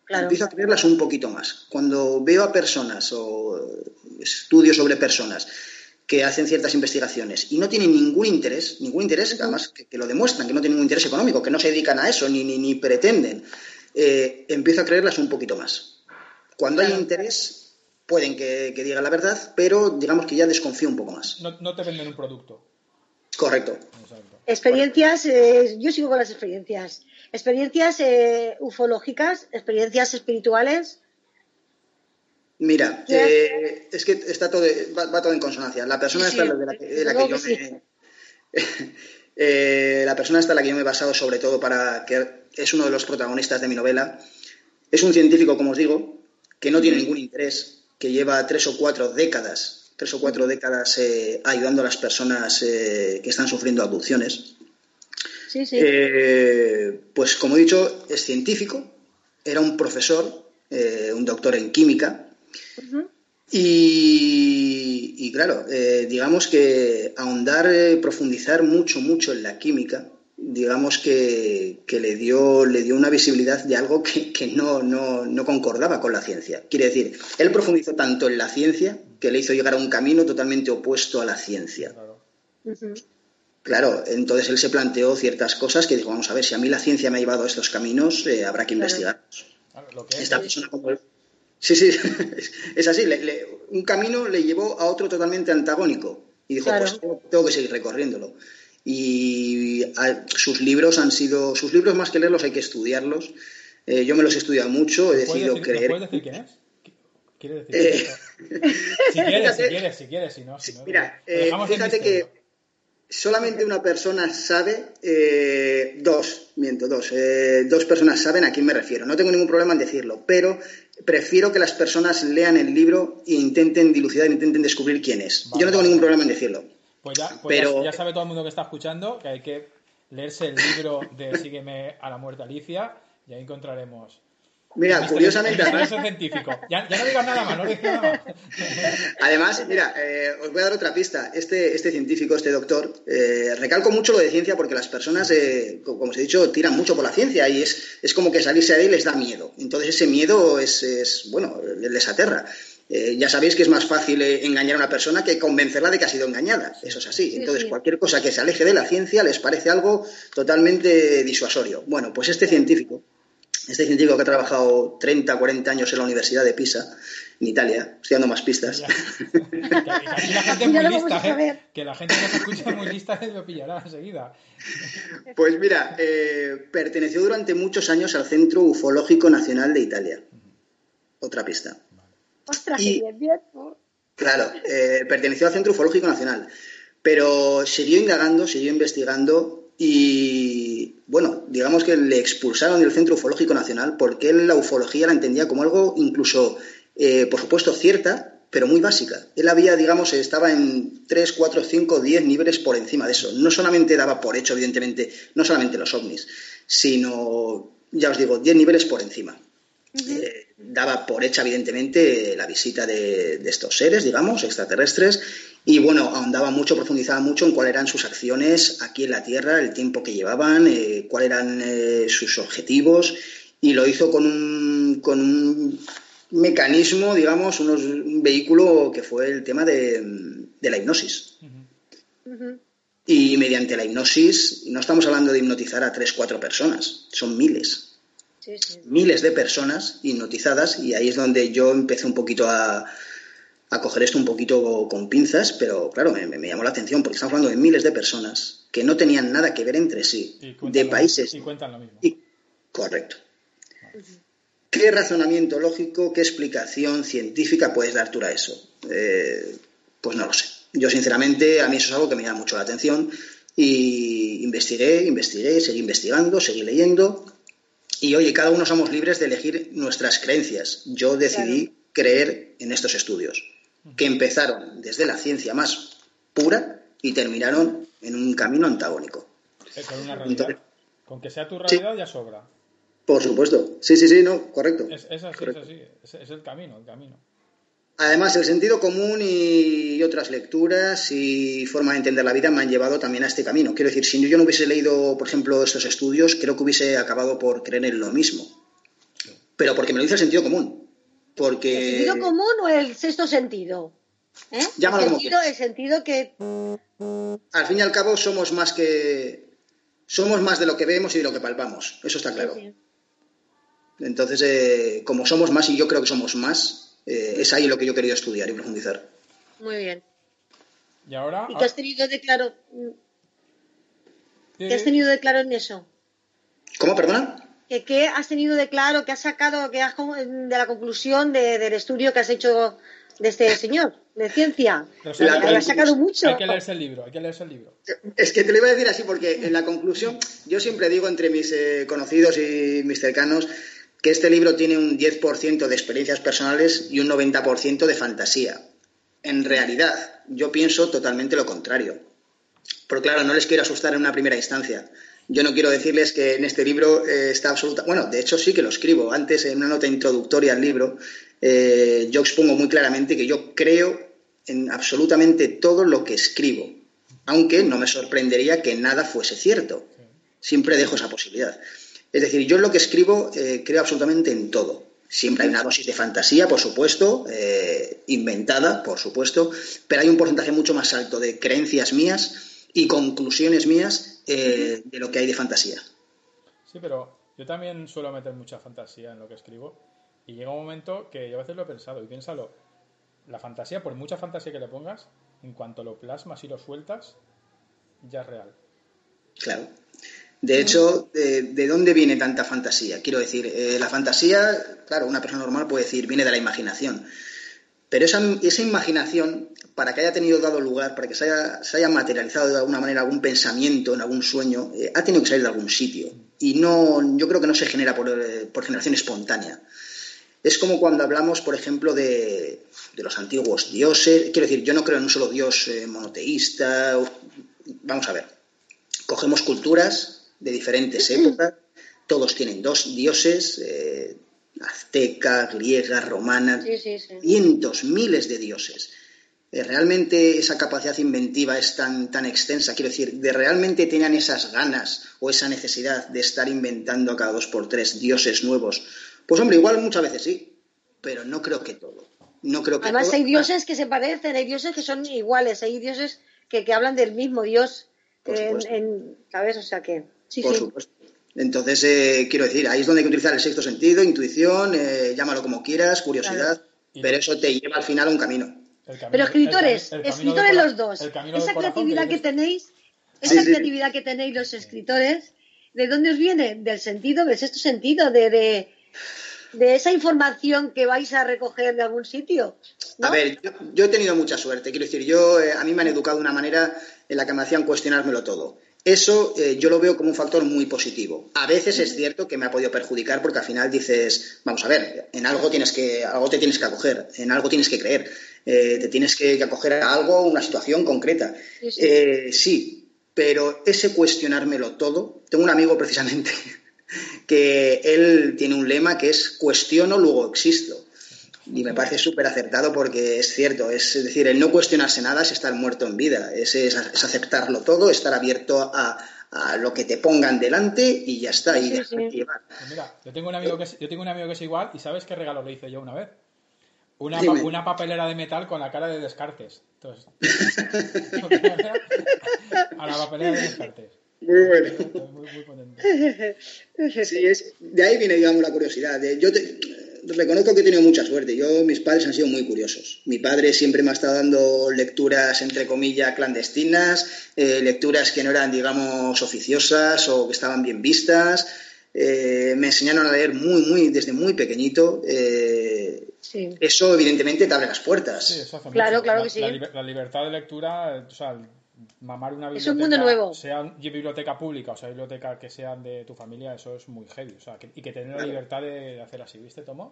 S3: Empiezo a creerlas un poquito más. Cuando veo a personas o estudio sobre personas que hacen ciertas investigaciones y no tienen ningún interés, ningún interés, además que, lo demuestran, que no tienen ningún interés económico, que no se dedican a eso ni, ni, pretenden, eh, empiezo a creerlas un poquito más. Cuando hay interés, pueden que, digan la verdad, pero digamos que ya desconfío un poco más.
S2: No, te venden un producto.
S3: Correcto.
S1: Experiencias, eh, yo sigo con las experiencias. Experiencias eh, ufológicas, experiencias espirituales.
S3: Mira, eh, es que está todo, va, todo en consonancia. La persona de la, que yo me. la persona esta la que yo me he basado sobre todo para que es uno de los protagonistas de mi novela, es un científico, como os digo, que no tiene ningún interés que lleva tres o cuatro décadas, tres o cuatro décadas eh, ayudando a las personas eh, que están sufriendo abducciones.
S1: Sí, sí.
S3: Eh, pues como he dicho, es científico, era un profesor, un doctor en química. y, y, claro, digamos que ahondar, profundizar mucho, mucho en la química digamos que, le, dio, le dio una visibilidad de algo que, no, no, concordaba con la ciencia. Quiere decir, él profundizó tanto en la ciencia que le hizo llegar a un camino totalmente opuesto a la ciencia. Claro. entonces él se planteó ciertas cosas que dijo, vamos a ver, si a mí la ciencia me ha llevado a estos caminos, eh, habrá que investigarlos. Esta persona como Sí, sí, es así. un camino le llevó a otro totalmente antagónico. Y dijo, pues tengo que seguir recorriéndolo y sus libros han sido, sus libros más que leerlos hay que estudiarlos. Eh, yo me los he estudiado mucho, he decidido creer.
S2: ¿Puedes decir quién es? ¿Quiere decir eh, si quieres, si quieres, si quieres, si no. Si no
S3: mira, eh, fíjate que solamente una persona sabe, dos, miento, dos, dos personas saben a quién me refiero. No tengo ningún problema en decirlo, pero prefiero que las personas lean el libro e intenten dilucidar, intenten descubrir quién es. Yo no tengo ningún problema en decirlo.
S2: Pues, ya, pues ya, sabe todo el mundo que está escuchando que hay que leerse el libro de Sígueme a la muerte Alicia y ahí encontraremos.
S3: Mira, curiosamente.
S2: científico. Ya, no digas nada más, no digas nada más.
S3: Además, mira, eh, os voy a dar otra pista. Este, este científico, este doctor, eh, recalco mucho lo de ciencia porque las personas, eh, como os he dicho, tiran mucho por la ciencia y es, es como que salirse de ahí les da miedo. Entonces, ese miedo es, es bueno, les aterra. Eh, ya sabéis que es más fácil eh, engañar a una persona que convencerla de que ha sido engañada. Eso es así. Entonces, cualquier cosa que se aleje de la ciencia les parece algo totalmente disuasorio. Bueno, pues este científico Este científico que ha trabajado 30, 40 años en la Universidad de Pisa, en Italia, estoy dando más pistas.
S2: Que, la gente es muy lista, ¿eh? Que la gente que se escucha muy lista lo pillará enseguida.
S3: Pues mira, eh, perteneció durante muchos años al Centro Ufológico Nacional de Italia. Otra pista.
S1: Ostras, y, bien,
S3: Claro, eh, perteneció al Centro Ufológico Nacional. Pero siguió indagando, siguió investigando y, bueno, digamos que le expulsaron del Centro Ufológico Nacional porque él la ufología la entendía como algo incluso, eh, por supuesto, cierta, pero muy básica. Él había, digamos, estaba en 3, 4, 5, 10 niveles por encima de eso. No solamente daba por hecho, evidentemente, no solamente los ovnis, sino, ya os digo, 10 niveles por encima. Eh, daba por hecha, evidentemente, la visita de, estos seres, digamos, extraterrestres, y bueno, ahondaba mucho, profundizaba mucho en cuáles eran sus acciones aquí en la Tierra, el tiempo que llevaban, eh, cuáles eran eh, sus objetivos, y lo hizo con un, con un mecanismo, digamos, un vehículo que fue el tema de, la hipnosis. Y mediante la hipnosis, no estamos hablando de hipnotizar a tres, cuatro personas, son miles miles de personas hipnotizadas y ahí es donde yo empecé un poquito a, a coger esto un poquito con pinzas, pero claro, me, llamó la atención porque estamos hablando de miles de personas que no tenían nada que ver entre sí, de países.
S2: Y cuentan lo mismo.
S3: correcto. ¿Qué razonamiento lógico, qué explicación científica puedes dar tú a eso? Eh, pues no lo sé. Yo, sinceramente, a mí eso es algo que me llama mucho la atención y investigué, investigué, seguí investigando, seguí leyendo y oye, cada uno somos libres de elegir nuestras creencias. Yo decidí creer en estos estudios, que empezaron desde la ciencia más pura y terminaron en un camino antagónico.
S2: con una realidad. con que sea tu realidad ya sobra.
S3: Por supuesto. Sí, sí, sí, no, correcto.
S2: Es, es así, es así. es el camino, el camino.
S3: Además, el sentido común y otras lecturas y forma de entender la vida me han llevado también a este camino. Quiero decir, si yo no hubiese leído, por ejemplo, estos estudios, creo que hubiese acabado por creer en lo mismo. Pero porque me lo dice el sentido común. Porque...
S1: ¿El sentido común o el sexto sentido? ¿Eh?
S3: el,
S1: sentido, el sentido que...
S3: Al fin y al cabo somos más que... Somos más de lo que vemos y de lo que palpamos. Eso está claro. Entonces, eh, como somos más y yo creo que somos más, eh, es ahí lo que yo quería estudiar y profundizar.
S1: Muy bien.
S2: ¿Y ahora?
S1: ¿Y qué has tenido de claro? ¿Qué has tenido de claro en eso?
S3: ¿Cómo, perdona?
S1: ¿Qué, has tenido de claro, qué has sacado qué has, de la conclusión del estudio que has hecho de este señor de ciencia?
S2: has sacado mucho. Hay que leerse el libro, hay que leerse el libro.
S3: Es que te lo iba a decir así porque en la conclusión yo siempre digo entre mis eh, conocidos y mis cercanos que este libro tiene un 10% de experiencias personales y un 90% de fantasía. En realidad, yo pienso totalmente lo contrario. Pero claro, no les quiero asustar en una primera instancia. Yo no quiero decirles que en este libro eh, está absoluta. Bueno, de hecho sí que lo escribo. Antes, en una nota introductoria al libro, eh, yo expongo muy claramente que yo creo en absolutamente todo lo que escribo. Aunque no me sorprendería que nada fuese cierto. Siempre dejo esa posibilidad. Es decir, yo en lo que escribo eh, creo absolutamente en todo. Siempre hay una dosis de fantasía, por supuesto, eh, inventada, por supuesto, pero hay un porcentaje mucho más alto de creencias mías y conclusiones mías eh, de lo que hay de fantasía.
S2: Sí, pero yo también suelo meter mucha fantasía en lo que escribo y llega un momento que yo a veces lo he pensado y piénsalo, la fantasía, por mucha fantasía que le pongas, en cuanto lo plasmas y lo sueltas, ya es real.
S3: Claro. De hecho, de, dónde viene tanta fantasía? Quiero decir, eh, la fantasía, claro, una persona normal puede decir, viene de la imaginación. Pero esa, esa imaginación, para que haya tenido dado lugar, para que se haya, materializado de alguna manera algún pensamiento, en algún sueño, eh, ha tenido que salir de algún sitio. Y no, yo creo que no se genera por, eh, generación espontánea. Es como cuando hablamos, por ejemplo, de, los antiguos dioses. Quiero decir, yo no creo en un solo dios monoteísta. Vamos a ver. Cogemos culturas, de diferentes épocas. Todos tienen dos dioses, eh, azteca, griega, romana, cientos, miles de dioses. Eh, realmente esa capacidad inventiva es tan, tan extensa, quiero decir, de realmente tenían esas ganas o esa necesidad de estar inventando a cada dos por tres dioses nuevos. Pues hombre, igual muchas veces sí, pero no creo que todo. No creo que
S1: Además hay dioses que se parecen, hay dioses que son iguales, hay dioses que, que hablan del mismo dios, en, ¿sabes? O sea que...
S3: Por supuesto. Entonces, eh, quiero decir, ahí es donde hay que utilizar el sexto sentido, intuición, eh, llámalo como quieras, curiosidad, pero eso te lleva al final a un camino.
S1: pero escritores, escritores los dos, esa creatividad que tenéis, esa creatividad que tenéis los escritores, ¿de dónde os viene? Del sentido, del sexto sentido, de, de, esa información que vais a recoger de algún sitio.
S3: A ver, yo, he tenido mucha suerte, quiero decir, yo eh, a mí me han educado de una manera en la que me hacían cuestionármelo todo. Eso eh, yo lo veo como un factor muy positivo. A veces es cierto que me ha podido perjudicar porque al final dices, vamos a ver, en algo tienes que, algo te tienes que acoger, en algo tienes que creer, eh, te tienes que, acoger a algo, una situación concreta. Eh, sí, pero ese cuestionármelo todo, tengo un amigo precisamente que él tiene un lema que es cuestiono, luego existo. Y me parece súper acertado porque es cierto, es, decir, el no cuestionarse nada es estar muerto en vida, es, aceptarlo todo, estar abierto a, lo que te pongan delante y ya está. Y
S2: pues mira, yo tengo, un amigo que es, yo tengo un amigo que es igual y ¿sabes qué regalo le hice yo una vez? Una, una papelera de metal con la cara de Descartes. Entonces, a la papelera de Descartes.
S3: Muy bueno. Muy, muy Sí, es, de ahí viene, digamos, la curiosidad. yo te, reconozco que he tenido mucha suerte. Yo, mis padres han sido muy curiosos. Mi padre siempre me ha estado dando lecturas, entre comillas, clandestinas, eh, lecturas que no eran, digamos, oficiosas o que estaban bien vistas. Eh, me enseñaron a leer muy, muy, desde muy pequeñito. Eh, eso, evidentemente, te abre las puertas.
S1: claro, claro que sí.
S2: La, libertad de lectura, o sea, mamar una biblioteca,
S1: es un mundo nuevo.
S2: sea biblioteca pública o sea biblioteca que sean de tu familia, eso es muy heavy. O sea, y que tener la libertad de, hacer así, ¿viste, Tomo?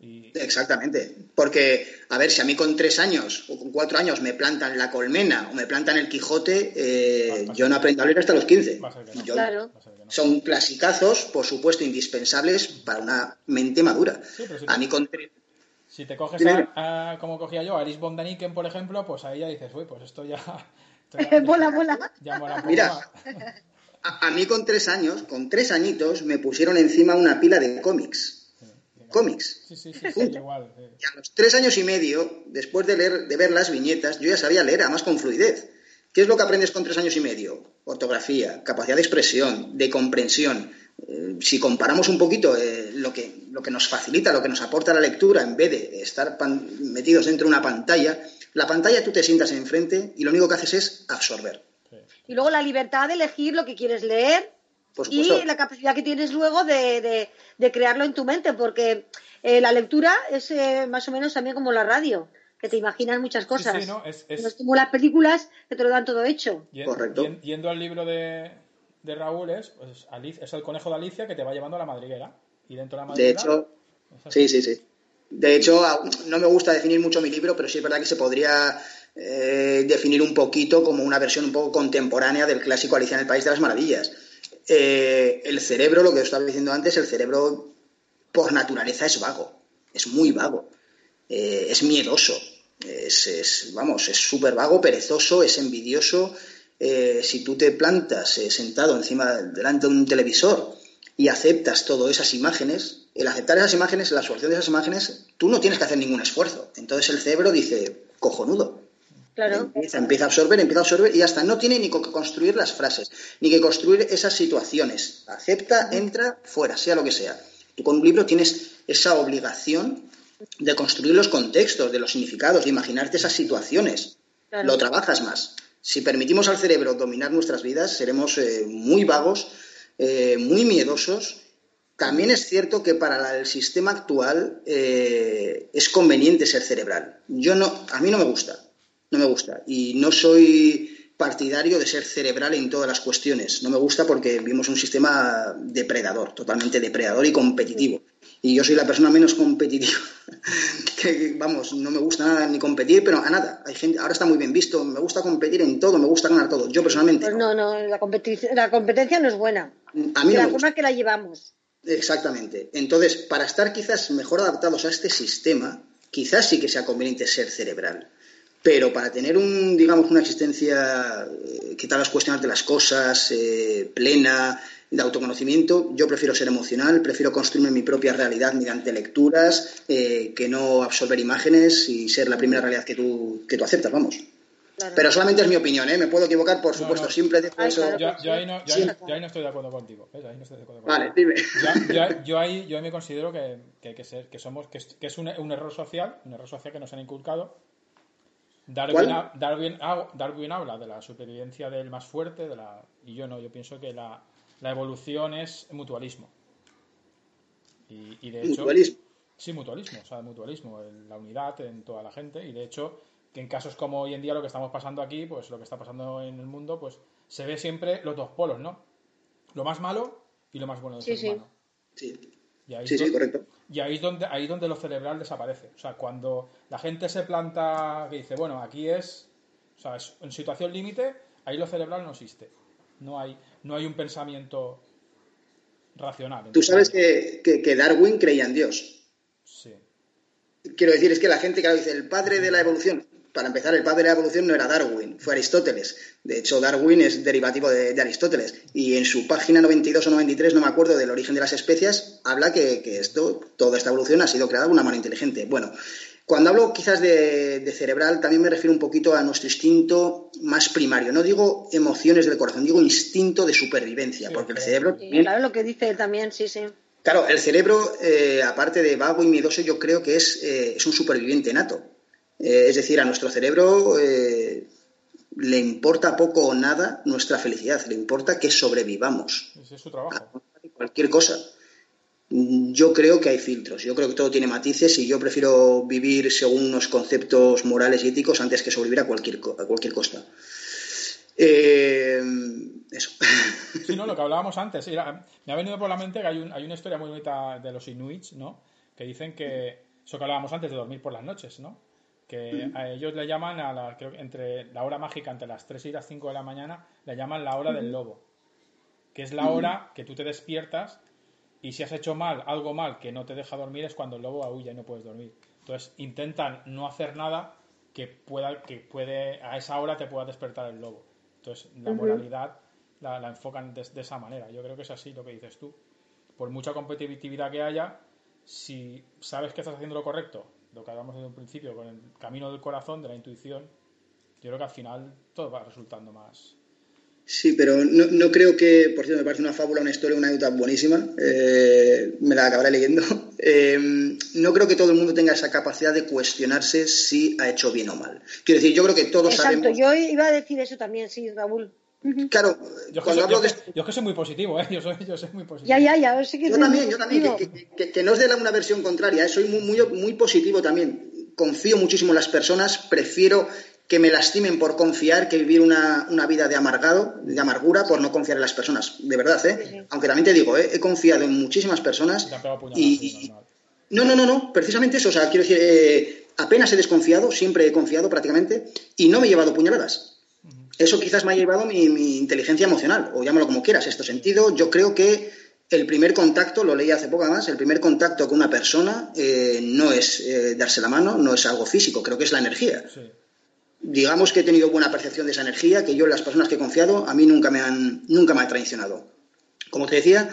S3: Exactamente, porque, a ver, si a mí con tres años o con cuatro años me plantan la colmena o me plantan el Quijote, eh, yo no aprendo a leer hasta los 15. claro. Son clasicazos, por supuesto, indispensables para una mente madura. a mí con tres
S2: si te coges a, como cogía yo, a Aris Bondaniken, por ejemplo, pues ahí ya dices, uy, pues esto ya,
S1: bola, bola.
S3: Mira, a, mí con tres años, con tres añitos, me pusieron encima una pila de cómics. cómics.
S2: Sí, sí, sí, igual.
S3: Y a los tres años y medio, después de, leer, de ver las viñetas, yo ya sabía leer, además con fluidez. ¿Qué es lo que aprendes con tres años y medio? Ortografía, capacidad de expresión, de comprensión. Eh, si comparamos un poquito eh, lo, que, lo que nos facilita, lo que nos aporta la lectura, en vez de estar metidos dentro de una pantalla, la pantalla tú te sientas enfrente y lo único que haces es absorber.
S1: Y luego la libertad de elegir lo que quieres leer y la capacidad que tienes luego de, crearlo en tu mente, porque eh, la lectura es eh, más o menos también como la radio, que te imaginas muchas cosas. Sí,
S2: no, es,
S1: como las películas que te lo dan todo hecho.
S3: Correcto.
S2: Yendo al libro de, Raúl es, pues, es el conejo de Alicia que te va llevando a la madriguera. Y dentro de la madriguera...
S3: De hecho, sí, sí, sí. De hecho, no me gusta definir mucho mi libro, pero sí es verdad que se podría eh, definir un poquito como una versión un poco contemporánea del clásico Alicia el País de las Maravillas. Eh, el cerebro, lo que os estaba diciendo antes, el cerebro por naturaleza es vago, es muy vago, eh, es miedoso, es, vamos, es súper vago, perezoso, es envidioso. si tú te plantas sentado encima, delante de un televisor y aceptas todas esas imágenes, el aceptar esas imágenes, la absorción de esas imágenes, tú no tienes que hacer ningún esfuerzo. Entonces el cerebro dice, cojonudo.
S1: Claro.
S3: Empieza, empieza, a absorber, empieza a absorber y hasta no tiene ni que construir las frases, ni que construir esas situaciones. Acepta, entra, fuera, sea lo que sea. Tú con un libro tienes esa obligación de construir los contextos, de los significados, de imaginarte esas situaciones. Lo trabajas más. Si permitimos al cerebro dominar nuestras vidas, seremos eh, muy vagos, eh, muy miedosos también es cierto que para el sistema actual eh, es conveniente ser cerebral. Yo no, a mí no me gusta, no me gusta. Y no soy partidario de ser cerebral en todas las cuestiones. No me gusta porque vivimos un sistema depredador, totalmente depredador y competitivo. Y yo soy la persona menos competitiva. que, vamos, no me gusta nada ni competir, pero a nada. Hay gente, ahora está muy bien visto, me gusta competir en todo, me gusta ganar todo. Yo personalmente.
S1: Pues no, no, la, la competencia no es buena.
S3: A mí
S1: la
S3: forma
S1: que la llevamos.
S3: Exactamente. Entonces, para estar quizás mejor adaptados a este sistema, quizás sí que sea conveniente ser cerebral. Pero para tener un, digamos, una existencia eh, que tal las cuestiones de las cosas, eh, plena, de autoconocimiento, yo prefiero ser emocional, prefiero construirme mi propia realidad mediante lecturas, eh, que no absorber imágenes y ser la primera realidad que tú, que tú aceptas, vamos. Pero solamente es mi opinión, ¿eh? Me puedo equivocar, por supuesto, siempre digo eso.
S2: Yo, ahí no, estoy de acuerdo contigo. Ahí no estoy de acuerdo
S3: vale, dime.
S2: Yo, ahí, yo me considero que, que, que, ser, que somos, que es, un, un, error social, un error social que nos han inculcado. Darwin, Darwin, Darwin, habla de la supervivencia del más fuerte, de la, y yo no, yo pienso que la, la evolución es mutualismo. Y, y de hecho,
S3: ¿Mutualismo?
S2: Sí, mutualismo, o sea, mutualismo, la unidad en toda la gente, y de hecho que en casos como hoy en día lo que estamos pasando aquí, pues lo que está pasando en el mundo, pues se ve siempre los dos polos, ¿no? Lo más malo y lo más bueno del ser humano.
S3: Sí. sí, sí, correcto.
S2: Y ahí es donde, ahí donde lo cerebral desaparece. O sea, cuando la gente se planta, que dice, bueno, aquí es, o sea, es en situación límite, ahí lo cerebral no existe. No hay, no hay un pensamiento racional.
S3: Tú sabes que, que Darwin creía en Dios.
S2: Sí.
S3: Quiero decir, es que la gente, claro, dice, el padre de la evolución para empezar, el padre de la evolución no era Darwin, fue Aristóteles. De hecho, Darwin es derivativo de, Aristóteles. Y en su página 92 o 93, no me acuerdo, del origen de las especies, habla que, esto, toda esta evolución ha sido creada por una mano inteligente. Bueno, cuando hablo quizás de, cerebral, también me refiero un poquito a nuestro instinto más primario. No digo emociones del corazón, digo instinto de supervivencia, porque el cerebro...
S1: claro, lo que dice también, sí, sí.
S3: Claro, el cerebro, eh, aparte de vago y miedoso, yo creo que es, eh, es un superviviente nato. Eh, es decir, a nuestro cerebro eh, le importa poco o nada nuestra felicidad, le importa que sobrevivamos.
S2: Ese es su trabajo.
S3: cualquier cosa. Yo creo que hay filtros, yo creo que todo tiene matices y yo prefiero vivir según unos conceptos morales y éticos antes que sobrevivir a cualquier, a cualquier costa. Eh, eso.
S2: Sí, no, lo que hablábamos antes. me ha venido por la mente que hay, hay una historia muy bonita de los inuits, ¿no? Que dicen que, eso que hablábamos antes de dormir por las noches, ¿no? Que a ellos le llaman a la, creo, entre la hora mágica entre las 3 y las 5 de la mañana, le llaman la hora del lobo, que es la hora que tú te despiertas y si has hecho mal, algo mal que no te deja dormir es cuando el lobo aúlla y no puedes dormir. Entonces intentan no hacer nada que pueda, que puede, a esa hora te pueda despertar el lobo. Entonces la moralidad la, enfocan de, de, esa manera. Yo creo que es así lo que dices tú. Por mucha competitividad que haya, si sabes que estás haciendo lo correcto lo que hablamos desde un principio, con el camino del corazón, de la intuición, yo creo que al final todo va resultando más.
S3: Sí, pero no, creo que, por cierto, me parece una fábula, una historia, una anécdota buenísima, eh, me la acabaré leyendo. Eh, no creo que todo el mundo tenga esa capacidad de cuestionarse si ha hecho bien o mal. Quiero decir, yo creo que todos
S1: Exacto, yo iba a decir eso también, sí, Raúl.
S3: Claro,
S2: yo cuando hablo de... Yo es que soy muy positivo, ¿eh? Yo soy, yo soy muy positivo.
S1: Ya, ya, ya. que
S3: yo también, yo también. Que, que, no es de una versión contraria, ¿eh? soy muy, muy, muy positivo también. Confío muchísimo en las personas, prefiero que me lastimen por confiar que vivir una, una, vida de amargado, de amargura, por no confiar en las personas. De verdad, ¿eh? Aunque también te digo, ¿eh? he confiado en muchísimas personas. Y, no, no, no, no, precisamente eso. O sea, quiero decir, eh, apenas he desconfiado, siempre he confiado prácticamente, y no me he llevado puñaladas eso quizás me ha llevado mi, inteligencia emocional, o llámalo como quieras, este sentido. Yo creo que el primer contacto, lo leí hace poco más, el primer contacto con una persona eh, no es eh, darse la mano, no es algo físico, creo que es la energía. Digamos que he tenido buena percepción de esa energía, que yo, las personas que he confiado, a mí nunca me han, nunca me han traicionado. Como te decía,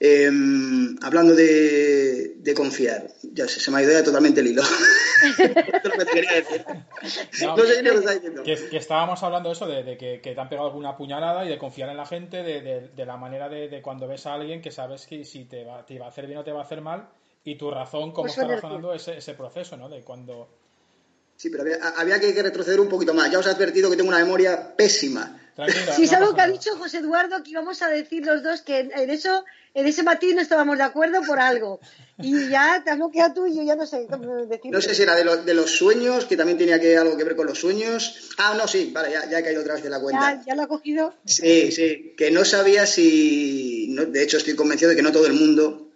S3: Em, hablando de, confiar, ya se, me ha ido totalmente el hilo.
S2: que, estábamos hablando de eso, de, que, te han pegado alguna puñalada y de confiar en la gente, de, la manera de, cuando ves a alguien que sabes que si te va, te va a hacer bien o te va a hacer mal y tu razón, cómo pues está razonando ese, ese proceso, ¿no? De cuando...
S3: Sí, pero había, que retroceder un poquito más. Ya os he advertido que tengo una memoria pésima.
S1: Si es algo que ha dicho José Eduardo, que íbamos a decir los dos que en eso en ese matiz no estábamos de acuerdo por algo. Y ya te has bloqueado tú y yo ya no sé decir.
S3: No sé si era de, de, los sueños, que también tenía que algo que ver con los sueños. Ah, no, sí, vale, ya, ya he caído otra vez de la cuenta.
S1: ¿Ya, ya lo ha cogido?
S3: Sí, sí, que no sabía si. de hecho, estoy convencido de que no todo el mundo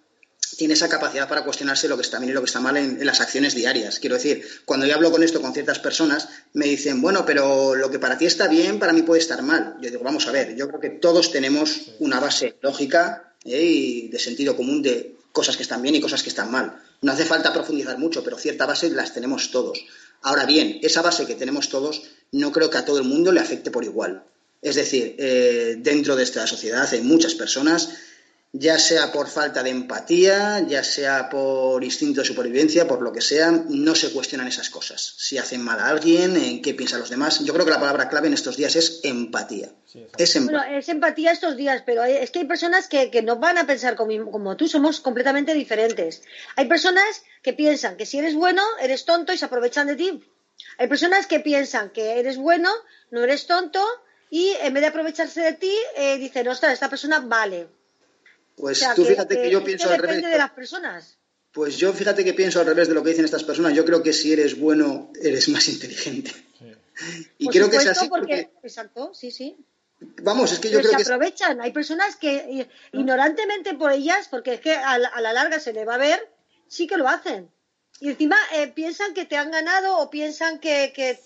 S3: tiene esa capacidad para cuestionarse lo que está bien y lo que está mal en, las acciones diarias. Quiero decir, cuando yo hablo con esto con ciertas personas, me dicen, bueno, pero lo que para ti está bien, para mí puede estar mal. Yo digo, vamos a ver, yo creo que todos tenemos una base lógica ¿eh? y de sentido común de cosas que están bien y cosas que están mal. No hace falta profundizar mucho, pero cierta base las tenemos todos. Ahora bien, esa base que tenemos todos no creo que a todo el mundo le afecte por igual. Es decir, eh, dentro de esta sociedad hay muchas personas ya sea por falta de empatía, ya sea por instinto de supervivencia, por lo que sea, no se cuestionan esas cosas. Si hacen mal a alguien, en qué piensan los demás. Yo creo que la palabra clave en estos días es empatía.
S1: es, empatía. es empatía estos días, pero es que hay personas que, no van a pensar como, como, tú, somos completamente diferentes. Hay personas que piensan que si eres bueno, eres tonto y se aprovechan de ti. Hay personas que piensan que eres bueno, no eres tonto y en vez de aprovecharse de ti, eh, dicen, ostras, esta persona vale.
S3: Pues tú fíjate que, yo pienso
S1: al revés. de las personas.
S3: Pues yo fíjate que pienso al revés de lo que dicen estas personas. Yo creo que si eres bueno, eres más inteligente.
S1: Y creo que es así porque... Exacto, sí, sí.
S3: Vamos, es que yo creo
S1: se aprovechan. Hay personas que ignorantemente por ellas, porque es que a la, larga se le va a ver, sí que lo hacen. Y encima eh, piensan que te han ganado o piensan que, que,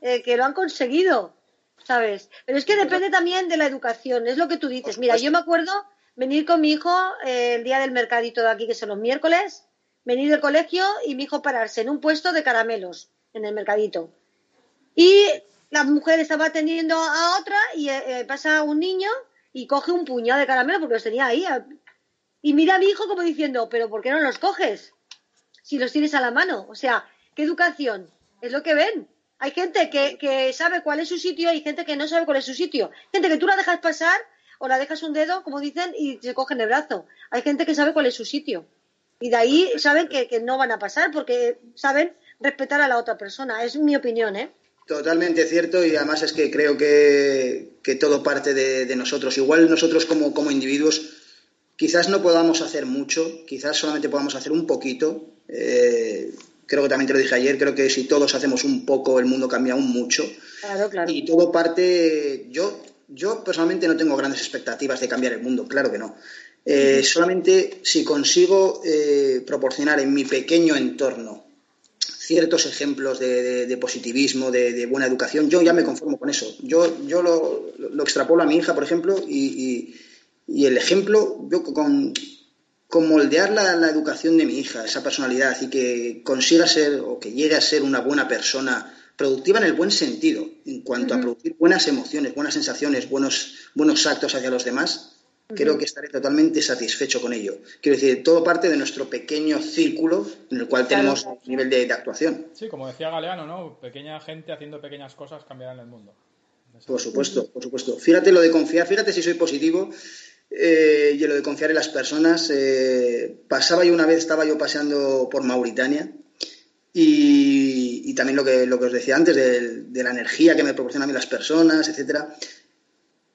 S1: eh, que lo han conseguido, ¿sabes? Pero es que depende también de la educación, es lo que tú dices. Mira, yo me acuerdo venir con mi hijo eh, el día del mercadito de aquí, que son los miércoles, venir del colegio y mi hijo pararse en un puesto de caramelos en el mercadito. Y la mujer estaba atendiendo a otra y eh, eh, pasa un niño y coge un puñado de caramelos porque los tenía ahí. Y mira a mi hijo como diciendo, pero ¿por qué no los coges? Si los tienes a la mano. O sea, ¿qué educación? Es lo que ven. Hay gente que, que sabe cuál es su sitio y gente que no sabe cuál es su sitio. Gente que tú la dejas pasar o la dejas un dedo, como dicen, y se cogen el brazo. Hay gente que sabe cuál es su sitio. Y de ahí saben que, no van a pasar porque saben respetar a la otra persona. Es mi opinión, ¿eh?
S3: Totalmente cierto y además es que creo que, todo parte de, nosotros. Igual nosotros como, como, individuos quizás no podamos hacer mucho, quizás solamente podamos hacer un poquito. Eh, creo que también te lo dije ayer, creo que si todos hacemos un poco el mundo cambia aún mucho.
S1: Claro, claro.
S3: Y todo parte, yo yo personalmente no tengo grandes expectativas de cambiar el mundo, claro que no. Eh, solamente si consigo eh, proporcionar en mi pequeño entorno ciertos ejemplos de, positivismo, de, buena educación, yo ya me conformo con eso. Yo, yo lo, extrapolo a mi hija, por ejemplo, y, el ejemplo, yo con, con moldear la, la, educación de mi hija, esa personalidad, y que consiga ser o que llegue a ser una buena persona productiva en el buen sentido, en cuanto a producir buenas emociones, buenas sensaciones, buenos, buenos actos hacia los demás, creo que estaré totalmente satisfecho con ello. Quiero decir, todo parte de nuestro pequeño círculo en el cual tenemos un nivel de, actuación.
S2: Sí, como decía Galeano, ¿no? Pequeña gente haciendo pequeñas cosas cambiarán el mundo.
S3: Por supuesto, por supuesto. Fíjate lo de confiar, fíjate si soy positivo eh, y lo de confiar en las personas. Eh, pasaba yo una vez, estaba yo paseando por Mauritania y, también lo que, lo que os decía antes, de, la energía que me proporcionan a mí las personas, etcétera.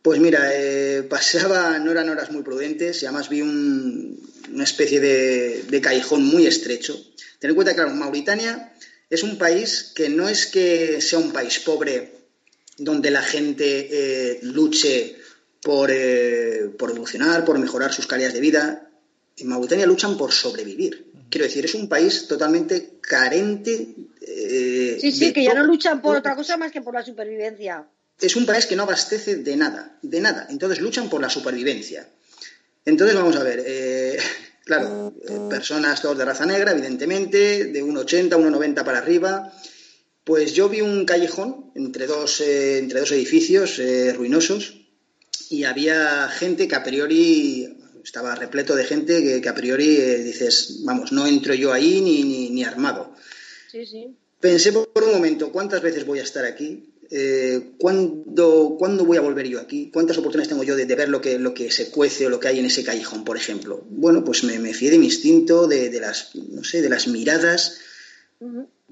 S3: Pues mira, eh, pasaba, no eran horas muy prudentes y además vi una especie de, de, callejón muy estrecho. Ten en cuenta que, claro, Mauritania es un país que no es que sea un país pobre donde la gente eh, luche por, eh, por evolucionar, por mejorar sus calidades de vida. En Mauritania luchan por sobrevivir. Quiero decir, es un país totalmente carente.
S1: Eh, sí, sí, que ya no luchan por otra cosa más que por la supervivencia.
S3: Es un país que no abastece de nada, de nada. Entonces luchan por la supervivencia. Entonces vamos a ver, eh, claro, eh, personas todos de raza negra, evidentemente, de 1,80, 1,90 para arriba. Pues yo vi un callejón entre dos, entre dos edificios ruinosos y había gente que a priori estaba repleto de gente que, a priori dices, vamos, no entro yo ahí ni, ni, armado.
S1: Sí, sí.
S3: Pensé por un momento, ¿cuántas veces voy a estar aquí? Eh, ¿cuándo, voy a volver yo aquí? ¿Cuántas oportunidades tengo yo de, ver lo que, lo que se cuece o lo que hay en ese callejón, por ejemplo? Bueno, pues me, me fié de mi instinto, de, las, no sé, de las miradas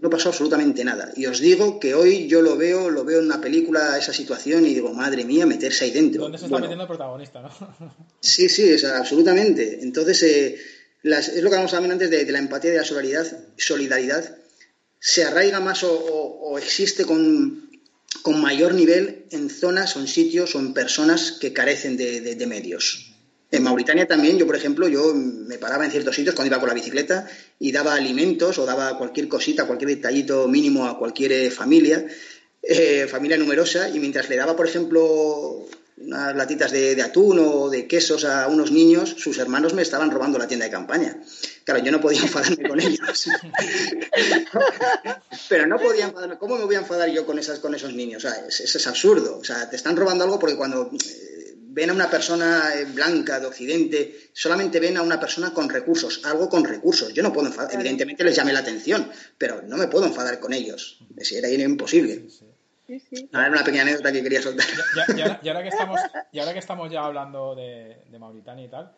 S3: no pasó absolutamente nada. Y os digo que hoy yo lo veo, lo veo en una película, esa situación, y digo, madre mía, meterse ahí dentro.
S2: ¿Dónde se está metiendo el protagonista, no?
S3: sí, sí, es, absolutamente. Entonces, eh, es lo que hablamos también antes de, la empatía y de la solidaridad. solidaridad se arraiga más o, existe con, mayor nivel en zonas o en sitios o en personas que carecen de medios. En Mauritania también, yo por ejemplo, yo me paraba en ciertos sitios cuando iba con la bicicleta y daba alimentos o daba cualquier cosita, cualquier detallito mínimo a cualquier eh, familia, eh, familia numerosa, y mientras le daba, por ejemplo, unas latitas de, atún o de quesos a unos niños, sus hermanos me estaban robando la tienda de campaña. Claro, yo no podía enfadarme con ellos. Pero no podía enfadarme. ¿Cómo me voy a enfadar yo con, esas, con esos niños? O sea, es, es, absurdo. O sea, te están robando algo porque cuando... Eh, ven a una persona eh, blanca de Occidente, solamente ven a una persona con recursos, algo con recursos. Yo no puedo enfadar, evidentemente les llame la atención, pero no me puedo enfadar con ellos. Era imposible. Sí, sí. Una pequeña anécdota que quería soltar.
S2: y, ahora, que estamos, y ahora que estamos ya hablando de, Mauritania y tal,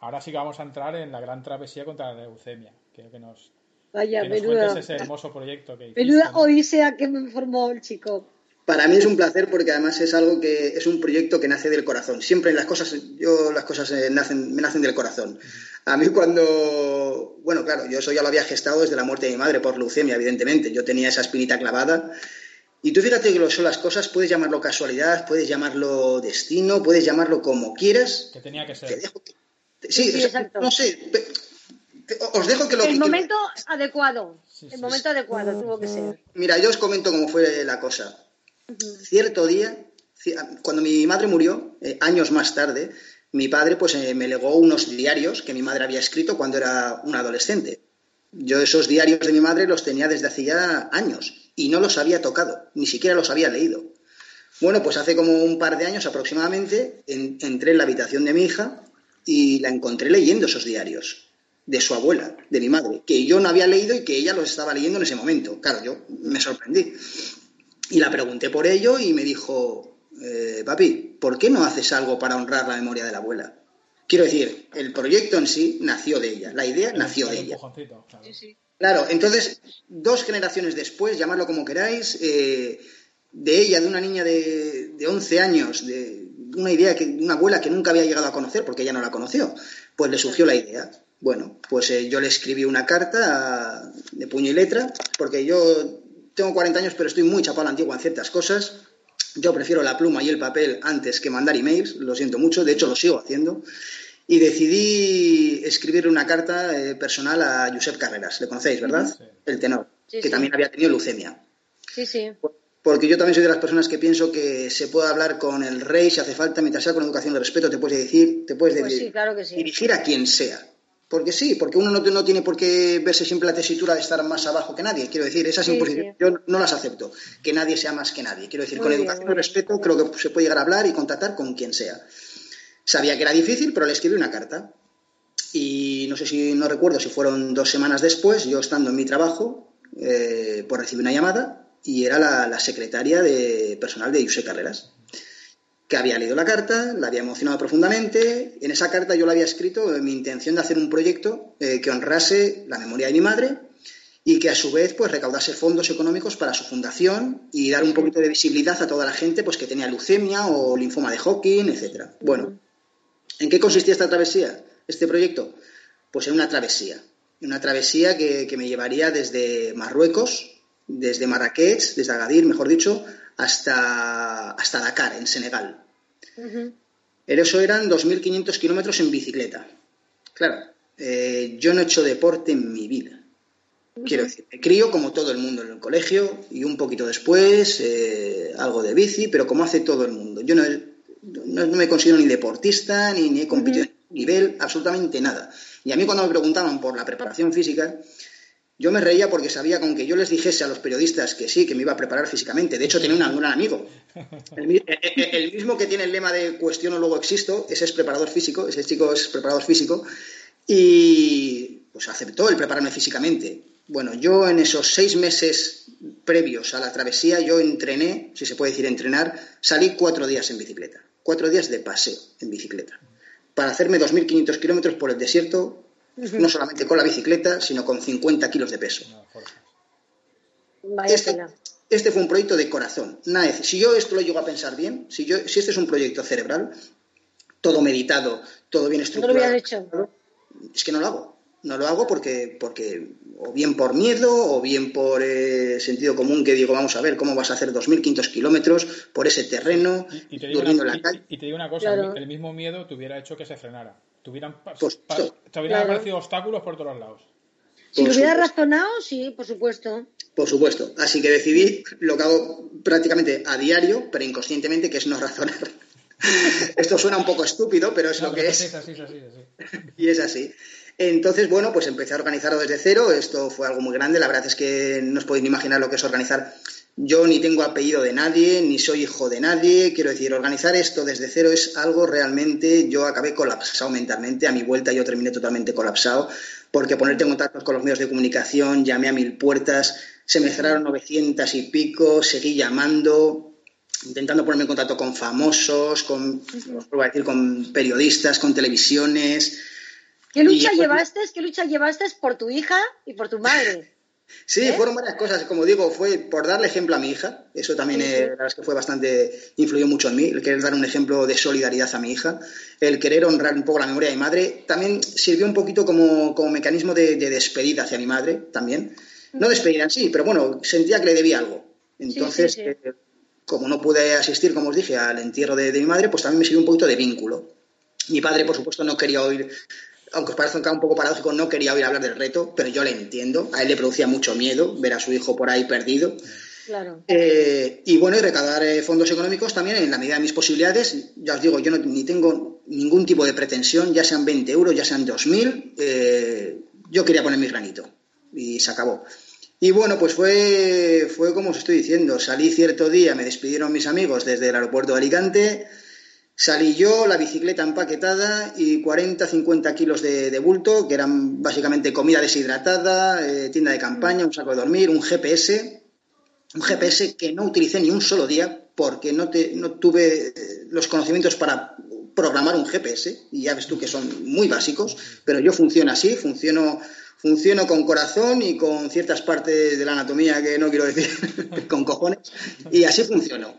S2: ahora sí que vamos a entrar en la gran travesía contra la leucemia. Creo que nos,
S1: Vaya,
S2: que ese hermoso proyecto que
S1: Menuda odisea que me formó el chico.
S3: Para mí es un placer porque además es algo que es un proyecto que nace del corazón. Siempre las cosas, yo las cosas eh, nacen, me nacen del corazón. A mí cuando, bueno, claro, yo eso ya lo había gestado desde la muerte de mi madre por leucemia, evidentemente. Yo tenía esa espinita clavada. Y tú fíjate que lo son las cosas, puedes llamarlo casualidad, puedes llamarlo destino, puedes llamarlo como quieras.
S2: Que tenía que ser.
S3: Sí, exacto. no sé, os dejo que lo
S1: El momento adecuado, el momento adecuado tuvo que ser.
S3: Mira, yo os comento cómo fue la cosa. Cierto día, cuando mi madre murió, eh, años más tarde, mi padre pues eh, me legó unos diarios que mi madre había escrito cuando era un adolescente. Yo esos diarios de mi madre los tenía desde hacía años y no los había tocado, ni siquiera los había leído. Bueno, pues hace como un par de años aproximadamente entré en la habitación de mi hija y la encontré leyendo esos diarios de su abuela, de mi madre, que yo no había leído y que ella los estaba leyendo en ese momento. Claro, yo me sorprendí. Y la pregunté por ello y me dijo, eh, papi, ¿por qué no haces algo para honrar la memoria de la abuela? Quiero decir, el proyecto en sí nació de ella, la idea nació de ella. Claro. entonces, dos generaciones después, llamadlo como queráis, eh, de ella, de una niña de, de 11 años, de una idea que una abuela que nunca había llegado a conocer, porque ella no la conoció, pues le surgió la idea. Bueno, pues eh, yo le escribí una carta de puño y letra, porque yo tengo 40 años, pero estoy muy chapado a la antigua en ciertas cosas. Yo prefiero la pluma y el papel antes que mandar emails, lo siento mucho, de hecho lo sigo haciendo. Y decidí escribir una carta eh, personal a Josep Carreras, le conocéis, ¿verdad? El tenor, que también había tenido leucemia.
S1: Sí, sí.
S3: Porque yo también soy de las personas que pienso que se puede hablar con el rey si hace falta, mientras sea con educación de respeto, te puedes decir, te puedes
S1: pues
S3: dirigir a quien sea. Porque sí, porque uno no, tiene por qué verse siempre la tesitura de estar más abajo que nadie. Quiero decir, esas imposiciones yo no las acepto. Que nadie sea más que nadie. Quiero decir, con educación y respeto creo que se puede llegar a hablar y contactar con quien sea. Sabía que era difícil, pero le escribí una carta. Y no sé si, no recuerdo si fueron dos semanas después, yo estando en mi trabajo, eh, pues recibí una llamada y era la, secretaria de personal de José Carreras que había leído la carta, la había emocionado profundamente. En esa carta yo le había escrito mi intención de hacer un proyecto eh, que honrase la memoria de mi madre y que a su vez pues recaudase fondos económicos para su fundación y dar un poquito de visibilidad a toda la gente pues que tenía leucemia o linfoma de Hawking, etcétera. Bueno, ¿en qué consistía esta travesía, este proyecto? Pues en una travesía, una travesía que me llevaría desde Marruecos, desde Marrakech, desde Agadir, mejor dicho, hasta, hasta Dakar, en Senegal. Eso eran 2.500 kilómetros en bicicleta. Claro, eh, yo no he hecho deporte en mi vida. Quiero decir, me crío como todo el mundo en el colegio y un poquito después eh, algo de bici, pero como hace todo el mundo. Yo no, no, me considero ni deportista, ni, ni he competido en nivel, absolutamente nada. Y a mí cuando me preguntaban por la preparación física, yo me reía porque sabía que aunque yo les dijese a los periodistas que sí, que me iba a preparar físicamente, de hecho tenía un gran amigo, el, mismo que tiene el lema de cuestiono luego existo, ese es preparador físico, ese chico es preparador físico, y pues aceptó el prepararme físicamente. Bueno, yo en esos seis meses previos a la travesía, yo entrené, si se puede decir entrenar, salí cuatro días en bicicleta, cuatro días de paseo en bicicleta, para hacerme 2.500 kilómetros por el desierto no solamente con la bicicleta, sino con 50 kilos de peso. Este, este, fue un proyecto de corazón. si yo esto lo llego a pensar bien, si, yo, si este es un proyecto cerebral, todo meditado, todo bien estructurado, es que no lo hago. No lo hago porque, porque o bien por miedo o bien por eh, sentido común que digo, vamos a ver cómo vas a hacer 2.500 kilómetros por ese terreno,
S2: y, te durmiendo en la calle. Y, te digo una cosa, el mismo miedo te hubiera hecho que se frenara. Te hubieran, aparecido obstáculos por todos lados.
S1: Si lo hubiera razonado, sí, por supuesto.
S3: Por supuesto. Así que decidí lo que hago prácticamente a diario, pero inconscientemente, que es no razonar. Esto suena un poco estúpido, pero es lo que es. y es así. Entonces, bueno, pues empecé a organizarlo desde cero. Esto fue algo muy grande. La verdad es que no os podéis ni imaginar lo que es organizar Yo ni tengo apellido de nadie, ni soy hijo de nadie. Quiero decir, organizar esto desde cero es algo realmente. Yo acabé colapsado mentalmente. A mi vuelta yo terminé totalmente colapsado porque ponerte en contacto con los medios de comunicación, llamé a mil puertas, se me cerraron 900 y pico, seguí llamando, intentando ponerme en contacto con famosos, con, decir, con periodistas, con televisiones.
S1: ¿Qué lucha, llevaste, ¿Qué lucha llevaste por tu hija y por tu madre?
S3: Sí, ¿Eh? fueron varias cosas. Como digo, fue por darle ejemplo a mi hija. Eso también que fue bastante, influyó mucho en mí. El querer dar un ejemplo de solidaridad a mi hija. El querer honrar un poco la memoria de mi madre. También sirvió un poquito como, mecanismo de, despedida hacia mi madre, también. No despedida en sí, pero bueno, sentía que le debía algo. Entonces, eh, como no pude asistir, como os dije, al entierro de, de mi madre, pues también me sirvió un poquito de vínculo. Mi padre, por supuesto, no quería oír aunque os parezca un poco paradójico, no quería oír hablar del reto, pero yo le entiendo. A él le producía mucho miedo ver a su hijo por ahí perdido.
S1: Claro.
S3: Eh, y bueno, y recaudar eh, fondos económicos también en la medida de mis posibilidades. Ya os digo, yo no, ni tengo ningún tipo de pretensión, ya sean 20 euros, ya sean 2.000. Eh, yo quería poner mi granito y se acabó. Y bueno, pues fue, fue como os estoy diciendo. Salí cierto día, me despidieron mis amigos desde el aeropuerto de Alicante Salí yo, la bicicleta empaquetada y 40, 50 kilos de, bulto, que eran básicamente comida deshidratada, eh, tienda de campaña, un saco de dormir, un GPS, un GPS que no utilicé ni un solo día porque no, te, no tuve eh, los conocimientos para programar un GPS, y ya ves tú que son muy básicos, pero yo funciono así, funciono, funciono con corazón y con ciertas partes de la anatomía que no quiero decir, con cojones, y así funcionó.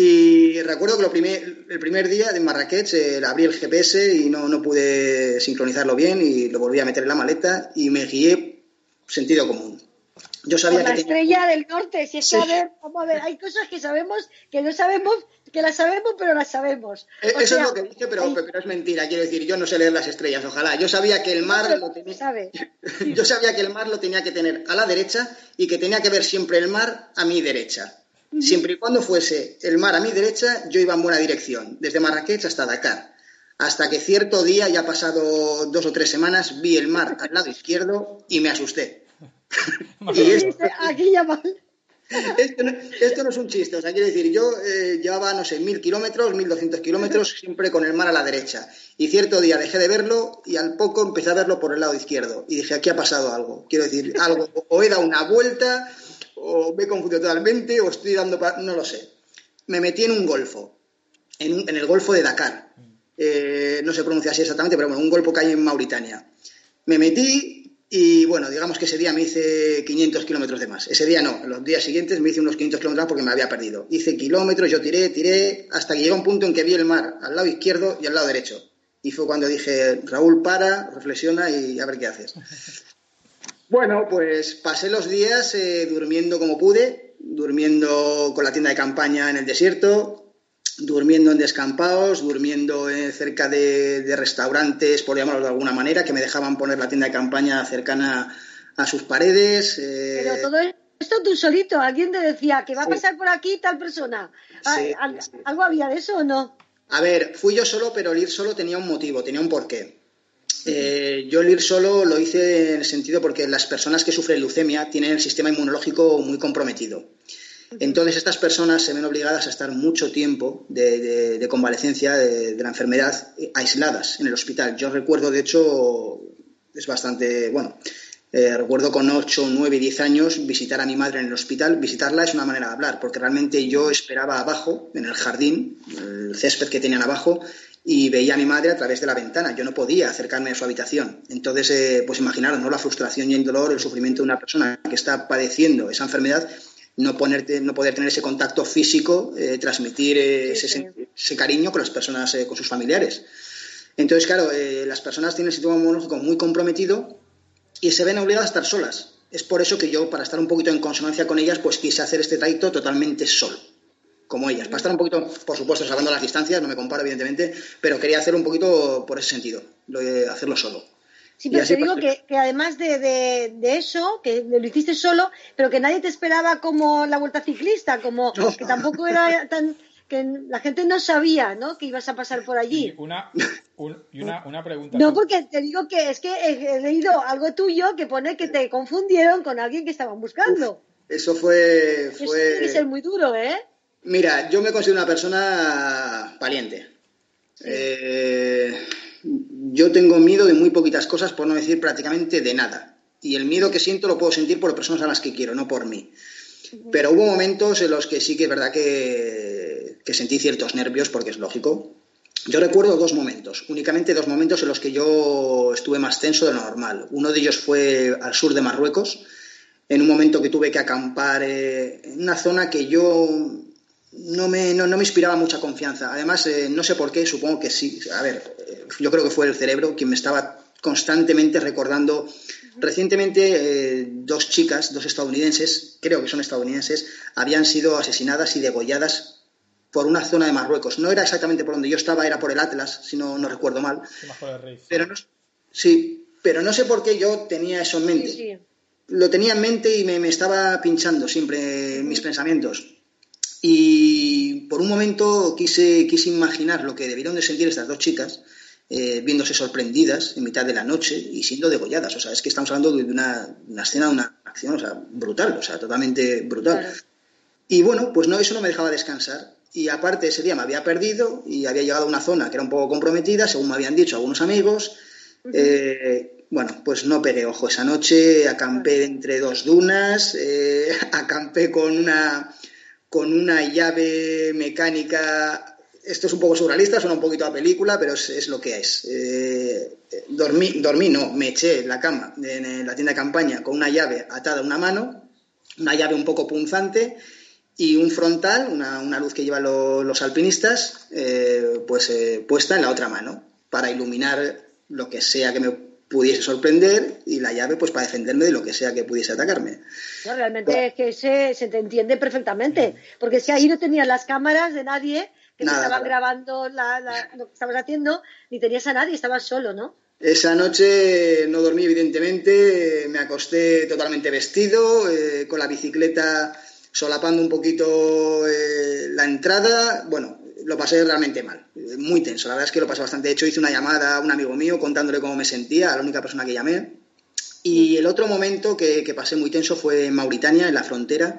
S3: Y recuerdo que lo primer, el primer día de Marrakech eh, abrí el GPS y no, no, pude sincronizarlo bien y lo volví a meter en la maleta y me guié sentido común.
S1: Yo sabía la estrella del norte, si es que a ver, vamos a ver, hay cosas que sabemos, que no sabemos, que las sabemos, pero las sabemos.
S3: Eh, eso es lo que dije, pero, pero, es mentira. Quiero decir, yo no sé leer las estrellas, ojalá. Yo sabía que el mar lo tenía. yo sabía que el mar lo tenía que tener a la derecha y que tenía que ver siempre el mar a mi derecha. Siempre y cuando fuese el mar a mi derecha, yo iba en buena dirección, desde Marrakech hasta Dakar. Hasta que cierto día, ya pasado dos o tres semanas, vi el mar al lado izquierdo y me asusté.
S1: y esto, Aquí ya
S3: esto, no, esto, no, es un chiste, o sea, quiero decir, yo eh, llevaba, no sé, mil kilómetros, mil doscientos kilómetros, siempre con el mar a la derecha. Y cierto día dejé de verlo y al poco empecé a verlo por el lado izquierdo. Y dije, aquí ha pasado algo. Quiero decir, algo, o he dado una vuelta o me he confundido totalmente, o estoy dando no lo sé. Me metí en un golfo, en, el golfo de Dakar. Eh, no se pronuncia así exactamente, pero bueno, un golfo que hay en Mauritania. Me metí y bueno, digamos que ese día me hice 500 kilómetros de más. Ese día no, los días siguientes me hice unos 500 kilómetros porque me había perdido. Hice kilómetros, yo tiré, tiré, hasta que llegó un punto en que vi el mar al lado izquierdo y al lado derecho. Y fue cuando dije, Raúl, para, reflexiona y a ver qué haces. Bueno, pues pasé los días eh, durmiendo como pude, durmiendo con la tienda de campaña en el desierto, durmiendo en descampados, durmiendo eh, cerca de, restaurantes, por llamarlo de alguna manera, que me dejaban poner la tienda de campaña cercana a sus paredes.
S1: Eh. Pero todo esto tú solito, alguien te decía que va a pasar por aquí tal persona. Ah, ¿Algo había de eso o no?
S3: A ver, fui yo solo, pero el ir solo tenía un motivo, tenía un porqué. Eh, yo el ir solo lo hice en el sentido porque las personas que sufren leucemia tienen el sistema inmunológico muy comprometido. Entonces estas personas se ven obligadas a estar mucho tiempo de, convalecencia de, la enfermedad eh, aisladas en el hospital. Yo recuerdo, de hecho, es bastante, bueno, eh, recuerdo con 8, 9, 10 años visitar a mi madre en el hospital. Visitarla es una manera de hablar, porque realmente yo esperaba abajo, en el jardín, el césped que tenían abajo, y veía a mi madre a través de la ventana. Yo no podía acercarme a su habitación. Entonces, eh, pues imaginaros, ¿no? La frustración y el dolor, el sufrimiento de una persona que está padeciendo esa enfermedad, no, ponerte, no poder tener ese contacto físico, eh, transmitir eh, ese, cariño con las personas, con sus familiares. Entonces, claro, las personas tienen el sistema inmunológico muy comprometido y se ven obligadas a estar solas. Es por eso que yo, para estar un poquito en consonancia con ellas, pues quise hacer este trayecto totalmente solo como ellas. Para estar un poquito, por supuesto, salvando las distancias, no me comparo, evidentemente, pero quería hacerlo un poquito por ese sentido, lo de hacerlo solo.
S1: Sí, pero te digo que, además de, eso, que lo hiciste solo, pero que nadie te esperaba como la vuelta ciclista, como que tampoco era tan que la gente no sabía ¿no? que ibas a pasar por allí.
S2: Una, y una, una, pregunta.
S1: No, porque te digo que es que he, leído algo tuyo que pone que te confundieron con alguien que estaban buscando.
S3: Eso fue... fue...
S1: Eso tiene que ser muy duro, ¿eh?
S3: Mira, yo me considero una persona valiente. Eh, yo tengo miedo de muy poquitas cosas, por no decir prácticamente de nada. Y el miedo que siento lo puedo sentir por las personas a las que quiero, no por mí. Pero hubo momentos en los que sí que es verdad que, que sentí ciertos nervios, porque es lógico. Yo recuerdo dos momentos, únicamente dos momentos en los que yo estuve más tenso de lo normal. Uno de ellos fue al sur de Marruecos, en un momento que tuve que acampar eh, en una zona que yo no me, no, me inspiraba mucha confianza. Además, eh, no sé por qué, supongo que sí. A ver, eh, yo creo que fue el cerebro quien me estaba constantemente recordando. Recientemente, dos chicas, dos estadounidenses, creo que son estadounidenses, habían sido asesinadas y degolladas por una zona de Marruecos. No era exactamente por donde yo estaba, era por el Atlas, si no, no recuerdo mal. Pero no, sí, pero no sé por qué yo tenía eso en mente. Lo tenía en mente y me, estaba pinchando siempre mis pensamientos. Y por un momento quise, quise imaginar lo que debieron de sentir estas dos chicas, eh, viéndose sorprendidas en mitad de la noche y siendo degolladas. O sea, es que estamos hablando de una, escena, de una acción, o sea, brutal, o sea, totalmente brutal. Y bueno, pues no, eso no me dejaba descansar. Y aparte ese día me había perdido y había llegado a una zona que era un poco comprometida, según me habían dicho algunos amigos. Eh, bueno, pues no pegué ojo esa noche, acampé entre dos dunas, eh, acampé con una, con una llave mecánica. Esto es un poco surrealista, suena un poquito a película, pero es, lo que es. Eh, dormí, dormí, no, me eché en la cama, en la tienda de campaña, con una llave atada a una mano, una llave un poco punzante y un frontal, una, luz que llevan los alpinistas, eh, pues eh, puesta en la otra mano para iluminar lo que sea que me pudiese sorprender y la llave pues para defenderme de lo que sea que pudiese atacarme.
S1: No, realmente es que se, se, te entiende perfectamente, porque si ahí no tenías las cámaras de nadie que te estaban grabando lo que estabas haciendo, ni tenías a nadie, estabas solo, ¿no?
S3: Esa noche no dormí, evidentemente, me acosté totalmente vestido, eh, con la bicicleta solapando un poquito eh, la entrada, bueno, lo pasé realmente mal, muy tenso, la verdad es que lo pasé bastante. De hecho, hice una llamada a un amigo mío contándole cómo me sentía, a la única persona que llamé. Y el otro momento que, pasé muy tenso fue en Mauritania, en la frontera.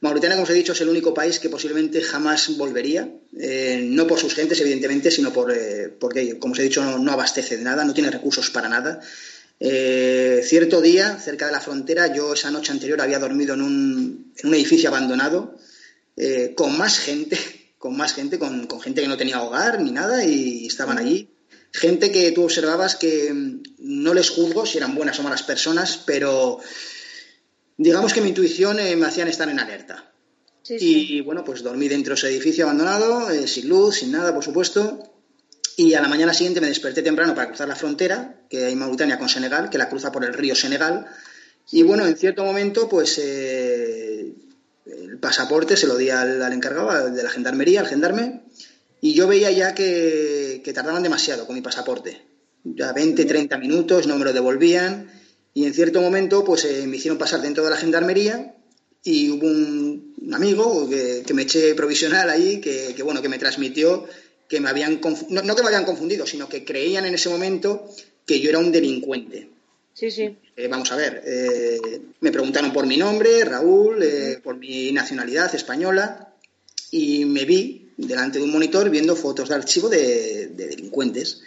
S3: Mauritania, como os he dicho, es el único país que posiblemente jamás volvería, eh, no por sus gentes, evidentemente, sino por, eh, porque, como os he dicho, no, no, abastece de nada, no tiene recursos para nada. Eh, cierto día, cerca de la frontera, yo esa noche anterior había dormido en un, en un edificio abandonado eh, con más gente, con más gente, con, gente que no tenía hogar ni nada y estaban allí. Gente que tú observabas que mm, no les juzgo si eran buenas o malas personas, pero digamos que mi intuición eh, me hacían estar en alerta. Y bueno, pues dormí dentro de ese edificio abandonado, sin luz, sin nada, por supuesto, y a la mañana siguiente me desperté temprano para cruzar la frontera, que hay Mauritania con Senegal, que la cruza por el río Senegal. Y bueno, en cierto momento, pues eh, el pasaporte se lo di al, encargado de la gendarmería, al gendarme, y yo veía ya que, tardaban demasiado con mi pasaporte. Ya 20, 30 minutos, no me lo devolvían. Y en cierto momento, pues eh, me hicieron pasar dentro de la gendarmería y hubo un, amigo que, me eché provisional ahí, que, que, bueno, que me transmitió que me habían no, que me habían confundido, sino que creían en ese momento que yo era un delincuente.
S1: Sí, sí.
S3: Eh, vamos a ver, eh, me preguntaron por mi nombre, Raúl, eh, por mi nacionalidad española, y me vi delante de un monitor viendo fotos de archivo de, delincuentes.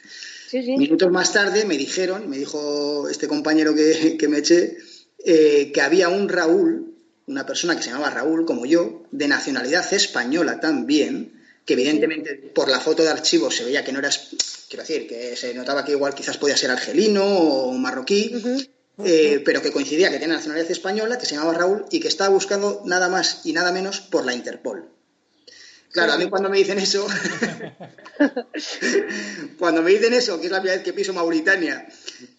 S3: Sí, sí. Minutos más tarde me dijeron, me dijo este compañero que, que me eché, que había un Raúl, una persona que se llamaba Raúl, como yo, de nacionalidad española también, que evidentemente por la foto de archivo se veía que no eras, quiero decir, que se notaba que igual quizás podía ser argelino o marroquí, eh, pero que coincidía que tenía nacionalidad española, que se llamaba Raúl y que estaba buscando nada más y nada menos por la Interpol. Claro, a mí cuando me dicen eso, cuando me dicen eso, que es la primera vez que piso Mauritania,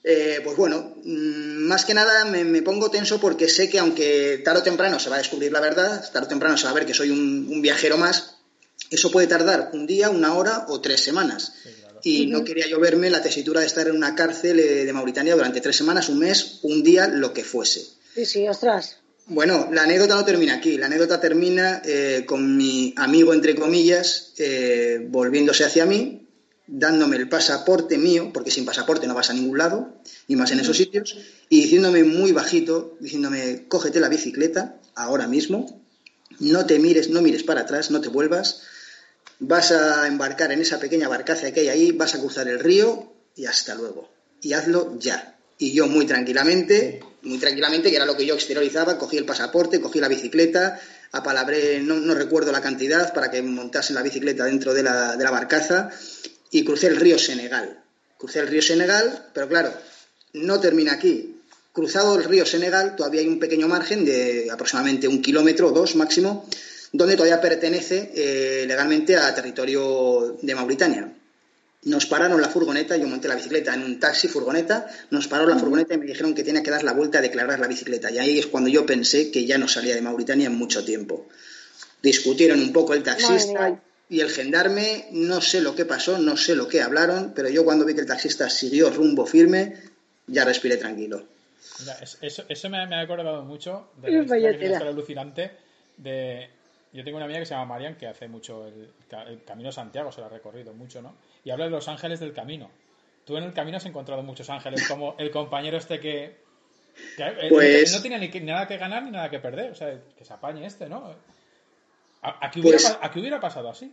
S3: eh, pues bueno, mm, más que nada me, pongo tenso porque sé que aunque tarde o temprano se va a descubrir la verdad, tarde o temprano se va a ver que soy un viajero más, eso puede tardar un día, una hora o tres semanas. Y no quería yo verme la tesitura de estar en una cárcel eh, de Mauritania durante tres semanas, un mes, un día, lo que fuese.
S1: Sí, sí, ostras.
S3: Bueno, la anécdota no termina aquí. La anécdota termina eh, con mi amigo, entre comillas, eh, volviéndose hacia mí dándome el pasaporte mío, porque sin pasaporte no vas a ningún lado, y más en esos sitios, y diciéndome muy bajito, diciéndome, cógete la bicicleta ahora mismo, no te mires, no mires para atrás, no te vuelvas, vas a embarcar en esa pequeña barcaza que hay ahí, vas a cruzar el río y hasta luego. Y hazlo ya. Y yo muy tranquilamente, muy tranquilamente, que era lo que yo exteriorizaba, cogí el pasaporte, cogí la bicicleta, apalabré, no, no recuerdo la cantidad, para que montase la bicicleta dentro de la, de la barcaza y crucé el río Senegal. Crucé el río Senegal, pero claro, no termina aquí. Cruzado el río Senegal, todavía hay un pequeño margen de aproximadamente un kilómetro o dos máximo, donde todavía pertenece eh, legalmente a territorio de Mauritania. Nos pararon la furgoneta, yo monté la bicicleta en un taxi furgoneta, nos pararon la furgoneta y me dijeron que tenía que dar la vuelta a declarar la bicicleta. Y ahí es cuando yo pensé que ya no salía de Mauritania en mucho tiempo. Discutieron un poco el taxista y el gendarme, no sé lo que pasó, no sé lo que hablaron, pero yo cuando vi que el taxista siguió rumbo firme, ya respiré tranquilo.
S2: eso, me, ha acordado mucho de la historia alucinante de... Yo tengo una amiga que se llama Marian que hace mucho el, Camino Santiago, se lo ha recorrido mucho, ¿no? Y habla de los ángeles del camino. Tú en el camino has encontrado muchos ángeles, como el compañero este que, eh, pues no, tenía ni nada que ganar ni nada que perder, o sea, que se apañe este, ¿no? ¿A, qué, hubiera, pues hubiera, pasado así?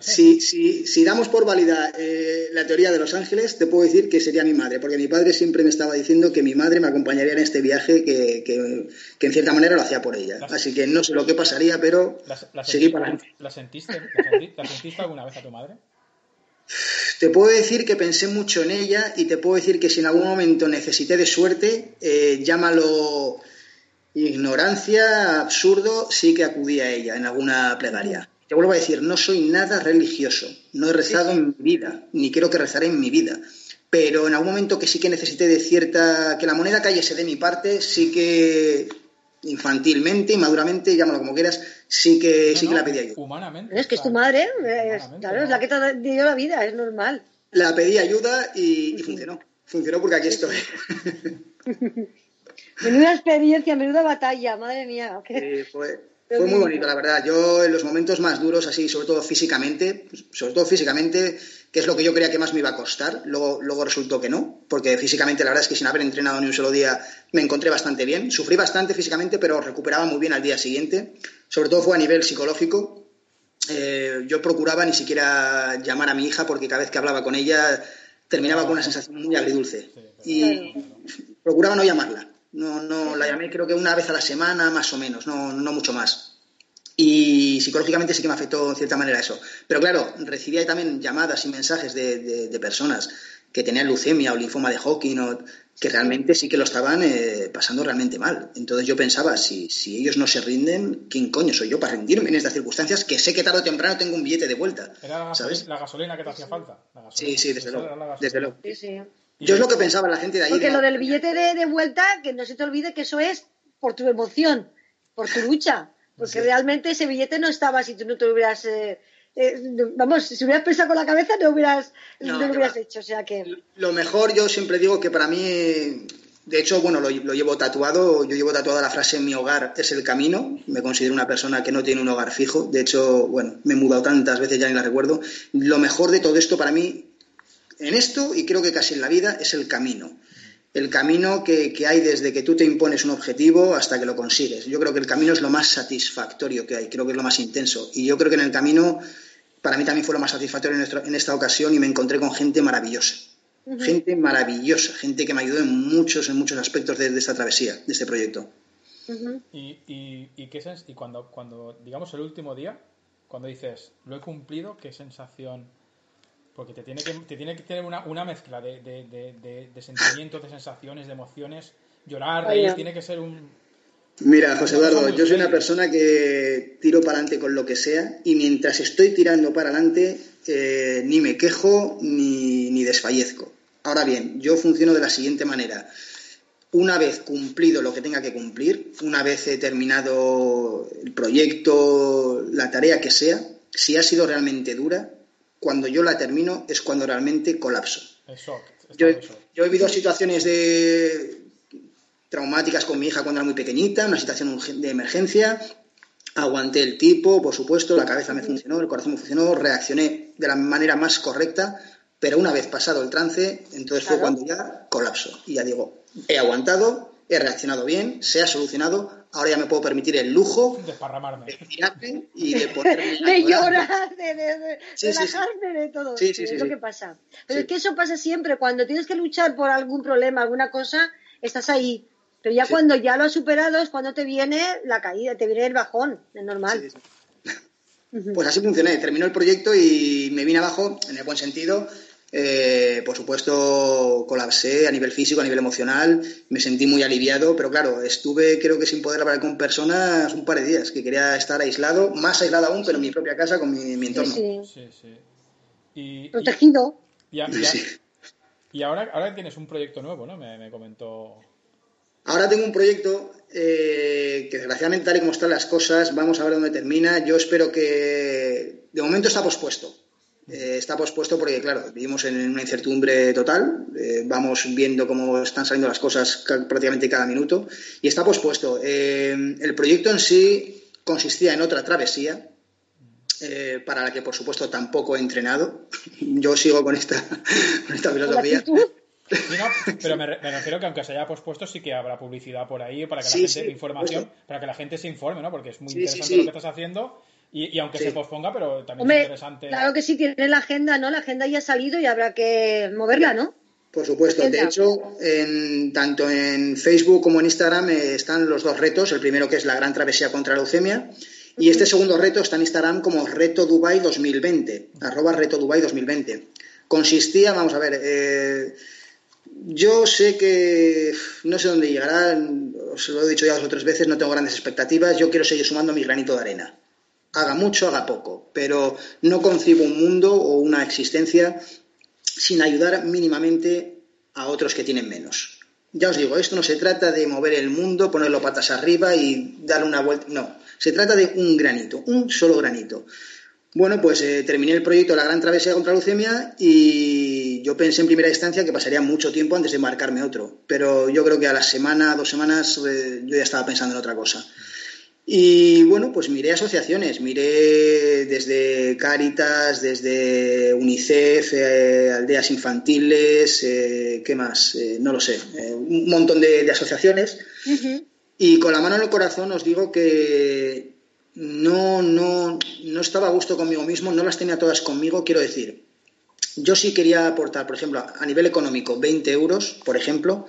S3: Si, si, damos por válida eh, la teoría de Los Ángeles, te puedo decir que sería mi madre, porque mi padre siempre me estaba diciendo que mi madre me acompañaría en este viaje, que, en cierta manera lo hacía por ella. Así que no sé lo que pasaría, pero seguí para adelante.
S2: ¿La sentiste, sentiste alguna vez a tu madre?
S3: Te puedo decir que pensé mucho en ella y te puedo decir que si en algún momento necesité de suerte, eh, llámalo ignorancia, absurdo, sí que acudí a ella en alguna plegaria. Te vuelvo a decir, no soy nada religioso, no he rezado en mi vida, ni quiero que rezaré en mi vida. Pero en algún momento que sí que necesité de cierta. que la moneda cayese de mi parte, sí que infantilmente, inmaduramente, llámalo como quieras, sí que, sí que la pedí ayuda.
S2: Humanamente.
S1: Es que es tu madre, claro, es la que te dio la vida, es normal.
S3: La pedí ayuda y, funcionó. Funcionó porque aquí estoy.
S1: menuda experiencia, menuda batalla, madre mía.
S3: fue, fue muy bonito, la verdad. Yo en los momentos más duros, así, sobre todo físicamente, sobre todo físicamente, que es lo que yo creía que más me iba a costar, luego, luego resultó que no, porque físicamente la verdad es que sin haber entrenado ni un solo día me encontré bastante bien. Sufrí bastante físicamente, pero recuperaba muy bien al día siguiente. Sobre todo fue a nivel psicológico. Eh, yo procuraba ni siquiera llamar a mi hija porque cada vez que hablaba con ella terminaba con una sensación muy agridulce. Y procuraba no llamarla no, no, la llamé creo que una vez a la semana, más o menos, no, no mucho más. Y psicológicamente sí que me afectó en cierta manera eso. Pero claro, recibía también llamadas y mensajes de, de, personas que tenían leucemia o linfoma de Hawking o que realmente sí que lo estaban eh, pasando realmente mal. Entonces yo pensaba, si, si ellos no se rinden, ¿quién coño soy yo para rendirme en estas circunstancias? Que sé que tarde o temprano tengo un billete de vuelta.
S2: Era la, ¿sabes? la gasolina que te hacía falta.
S3: sí, sí, desde luego. Desde luego. Sí, sí. Yo es lo que pensaba la gente de ahí.
S1: Porque lo del billete de, vuelta, que no se te olvide que eso es por tu emoción, por tu lucha. Porque realmente ese billete no estaba si tú no te hubieras. Eh, eh, vamos, si hubieras pensado con la cabeza, no, hubieras, no, lo hubieras hecho. O sea que.
S3: Lo mejor, yo siempre digo que para mí. De hecho, bueno, lo, lo, llevo tatuado. Yo llevo tatuada la frase: Mi hogar es el camino. Me considero una persona que no tiene un hogar fijo. De hecho, bueno, me he mudado tantas veces ya ni la recuerdo. Lo mejor de todo esto para mí en esto y creo que casi en la vida es el camino. El camino que, hay desde que tú te impones un objetivo hasta que lo consigues. Yo creo que el camino es lo más satisfactorio que hay, creo que es lo más intenso. Y yo creo que en el camino, para mí también fue lo más satisfactorio en, esta ocasión y me encontré con gente maravillosa. Gente maravillosa, gente que me ayudó en muchos, en muchos aspectos de, esta travesía, de este proyecto.
S2: y, y, y, qué y cuando, cuando, digamos, el último día, cuando dices, lo he cumplido, ¿qué sensación porque te tiene que, te tiene que tener una, una mezcla de, de, de, sentimientos, de sensaciones, de emociones. Llorar, reír, tiene que ser un...
S3: Mira, José Eduardo, yo soy una persona que tiro para adelante con lo que sea y mientras estoy tirando para adelante eh, ni me quejo ni, ni desfallezco. Ahora bien, yo funciono de la siguiente manera. Una vez cumplido lo que tenga que cumplir, una vez he terminado el proyecto, la tarea que sea, si ha sido realmente dura, cuando yo la termino es cuando realmente colapso. Yo, yo, he vivido situaciones de traumáticas con mi hija cuando era muy pequeñita, una situación de emergencia, Aguanté el tipo, por supuesto, la cabeza me funcionó, el corazón me funcionó, reaccioné de la manera más correcta, pero una vez pasado el trance, entonces fue cuando ya colapso. Y ya digo, he aguantado, he reaccionado bien, se ha solucionado, ahora ya me puedo permitir el lujo
S2: de esparramarme
S3: de y de ponerme
S1: de llorar, de, de, de relajarme, de todo. Sí, es lo que pasa. Pero es que eso pasa siempre, cuando tienes que luchar por algún problema, alguna cosa, estás ahí. Pero ya cuando ya lo has superado es cuando te viene la caída, te viene el bajón, es normal.
S3: Pues así funcioné, terminó el proyecto y me vine abajo, en el buen sentido, eh, por supuesto, colapsé a nivel físico, a nivel emocional, me sentí muy aliviado, pero claro, estuve creo que sin poder hablar con personas un par de días, que quería estar aislado, más aislado aún, pero en mi propia casa, con mi, entorno.
S1: Sí, sí. Protegido.
S2: Y, ahora, ahora tienes un proyecto nuevo, ¿no? Me, comentó.
S3: Ahora tengo un proyecto eh, que desgraciadamente tal y como están las cosas, vamos a ver dónde termina. Yo espero que de momento está pospuesto eh, está pospuesto porque, claro, vivimos en una incertidumbre total, eh, vamos viendo cómo están saliendo las cosas prácticamente cada minuto y está pospuesto. Eh, el proyecto en sí consistía en otra travesía, para la que, por supuesto, tampoco he entrenado. Yo sigo con esta, con esta filosofía.
S2: pero me, refiero que aunque se haya pospuesto, sí que habrá publicidad por ahí para que la gente, información, para que la gente se informe, ¿no? Porque es muy interesante lo que estás haciendo y, aunque se posponga, pero también es interesante.
S1: Claro que sí, tiene la agenda, ¿no? La agenda ya ha salido y habrá que moverla, ¿no?
S3: Por supuesto. De hecho, en, tanto en Facebook como en Instagram eh, están los dos retos. El primero que es la gran travesía contra la leucemia. Y este segundo reto está en Instagram como Reto Dubai 2020, arroba Reto Dubai 2020. Consistía, vamos a ver, eh, yo sé que no sé dónde llegará, os lo he dicho ya dos o tres veces, no tengo grandes expectativas, yo quiero seguir sumando mi granito de arena haga mucho, haga poco, pero no concibo un mundo o una existencia sin ayudar mínimamente a otros que tienen menos. Ya os digo, esto no se trata de mover el mundo, ponerlo patas arriba y dar una vuelta, no, se trata de un granito, un solo granito. Bueno, pues eh, terminé el proyecto la Gran Travesía contra la Leucemia y yo pensé en primera instancia que pasaría mucho tiempo antes de marcarme otro, pero yo creo que a la semana, dos semanas, eh, yo ya estaba pensando en otra cosa. Y bueno, pues miré asociaciones, miré desde Cáritas, desde UNICEF, eh, aldeas infantiles, eh, ¿qué más? Eh, no lo sé, un montón de, asociaciones. Y con la mano en el corazón os digo que no, no, no estaba a gusto conmigo mismo, no las tenía todas conmigo, quiero decir. Yo sí quería aportar, por ejemplo, a nivel económico, 20 euros, por ejemplo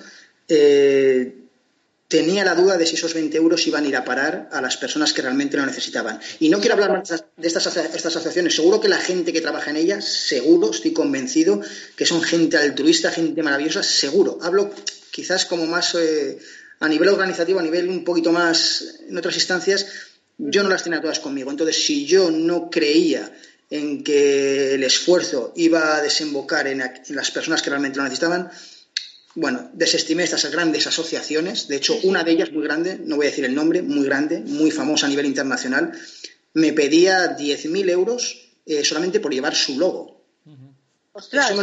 S3: tenía la duda de si esos 20 euros iban a ir a parar a las personas que realmente lo necesitaban. Y no quiero hablar más de estas, asociaciones. Seguro que la gente que trabaja en ellas, seguro, estoy convencido, que son gente altruista, gente maravillosa, seguro. Hablo quizás como más eh, a nivel organizativo, a nivel un poquito más en otras instancias. Yo no las tenía todas conmigo. Entonces, si yo no creía en que el esfuerzo iba a desembocar en las personas que realmente lo necesitaban, bueno, desestimé estas grandes asociaciones, de hecho una de ellas muy grande, no voy a decir el nombre, muy grande, muy famosa a nivel internacional, me pedía 10.000 euros eh, solamente por llevar su logo.
S1: Ostras.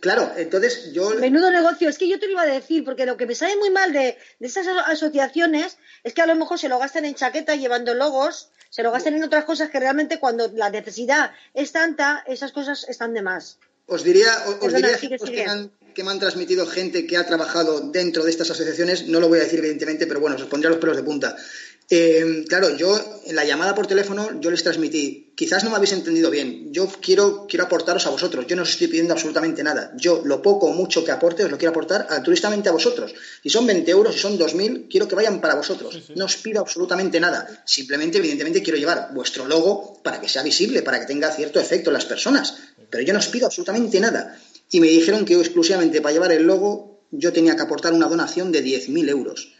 S3: Claro, entonces yo...
S1: Menudo negocio, es que yo te lo iba a decir, porque lo que me sale muy mal de, de esas asociaciones es que a lo mejor se lo gastan en chaquetas llevando logos, se lo gastan en otras cosas que realmente cuando la necesidad es tanta, esas cosas están de más.
S3: Os diría, os, diría que, me han transmitido gente que ha trabajado dentro de estas asociaciones, no lo voy a decir evidentemente, pero bueno, os pondría los pelos de punta. Eh, claro, yo en la llamada por teléfono yo les transmití, quizás no me habéis entendido bien, yo quiero, quiero aportaros a vosotros, yo no os estoy pidiendo absolutamente nada, yo lo poco o mucho que aporte os lo quiero aportar altruistamente a vosotros. Si son 20 euros, si son 2.000, quiero que vayan para vosotros, no os pido absolutamente nada, simplemente evidentemente quiero llevar vuestro logo para que sea visible, para que tenga cierto efecto en las personas, pero yo no os pido absolutamente nada. Y me dijeron que exclusivamente para llevar el logo yo tenía que aportar una donación de 10.000 euros.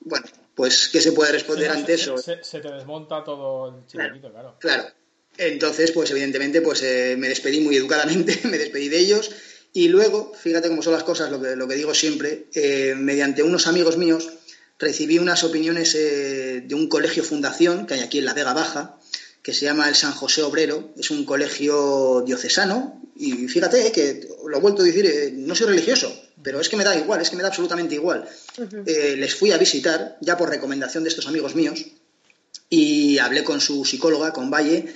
S3: Bueno, pues ¿qué se puede responder ante eso?
S2: Se, te desmonta todo el chiquitito, claro.
S3: Claro. Entonces, pues evidentemente, pues eh, me despedí muy educadamente, me despedí de ellos y luego, fíjate cómo son las cosas, lo que, lo que digo siempre, eh, mediante unos amigos míos recibí unas opiniones eh, de un colegio fundación que hay aquí en la Vega Baja, que se llama el San José Obrero, es un colegio diocesano, y fíjate que lo he vuelto a decir, eh, no soy religioso, pero es que me da igual, es que me da absolutamente igual. Eh, les fui a visitar, ya por recomendación de estos amigos míos, y hablé con su psicóloga, con Valle,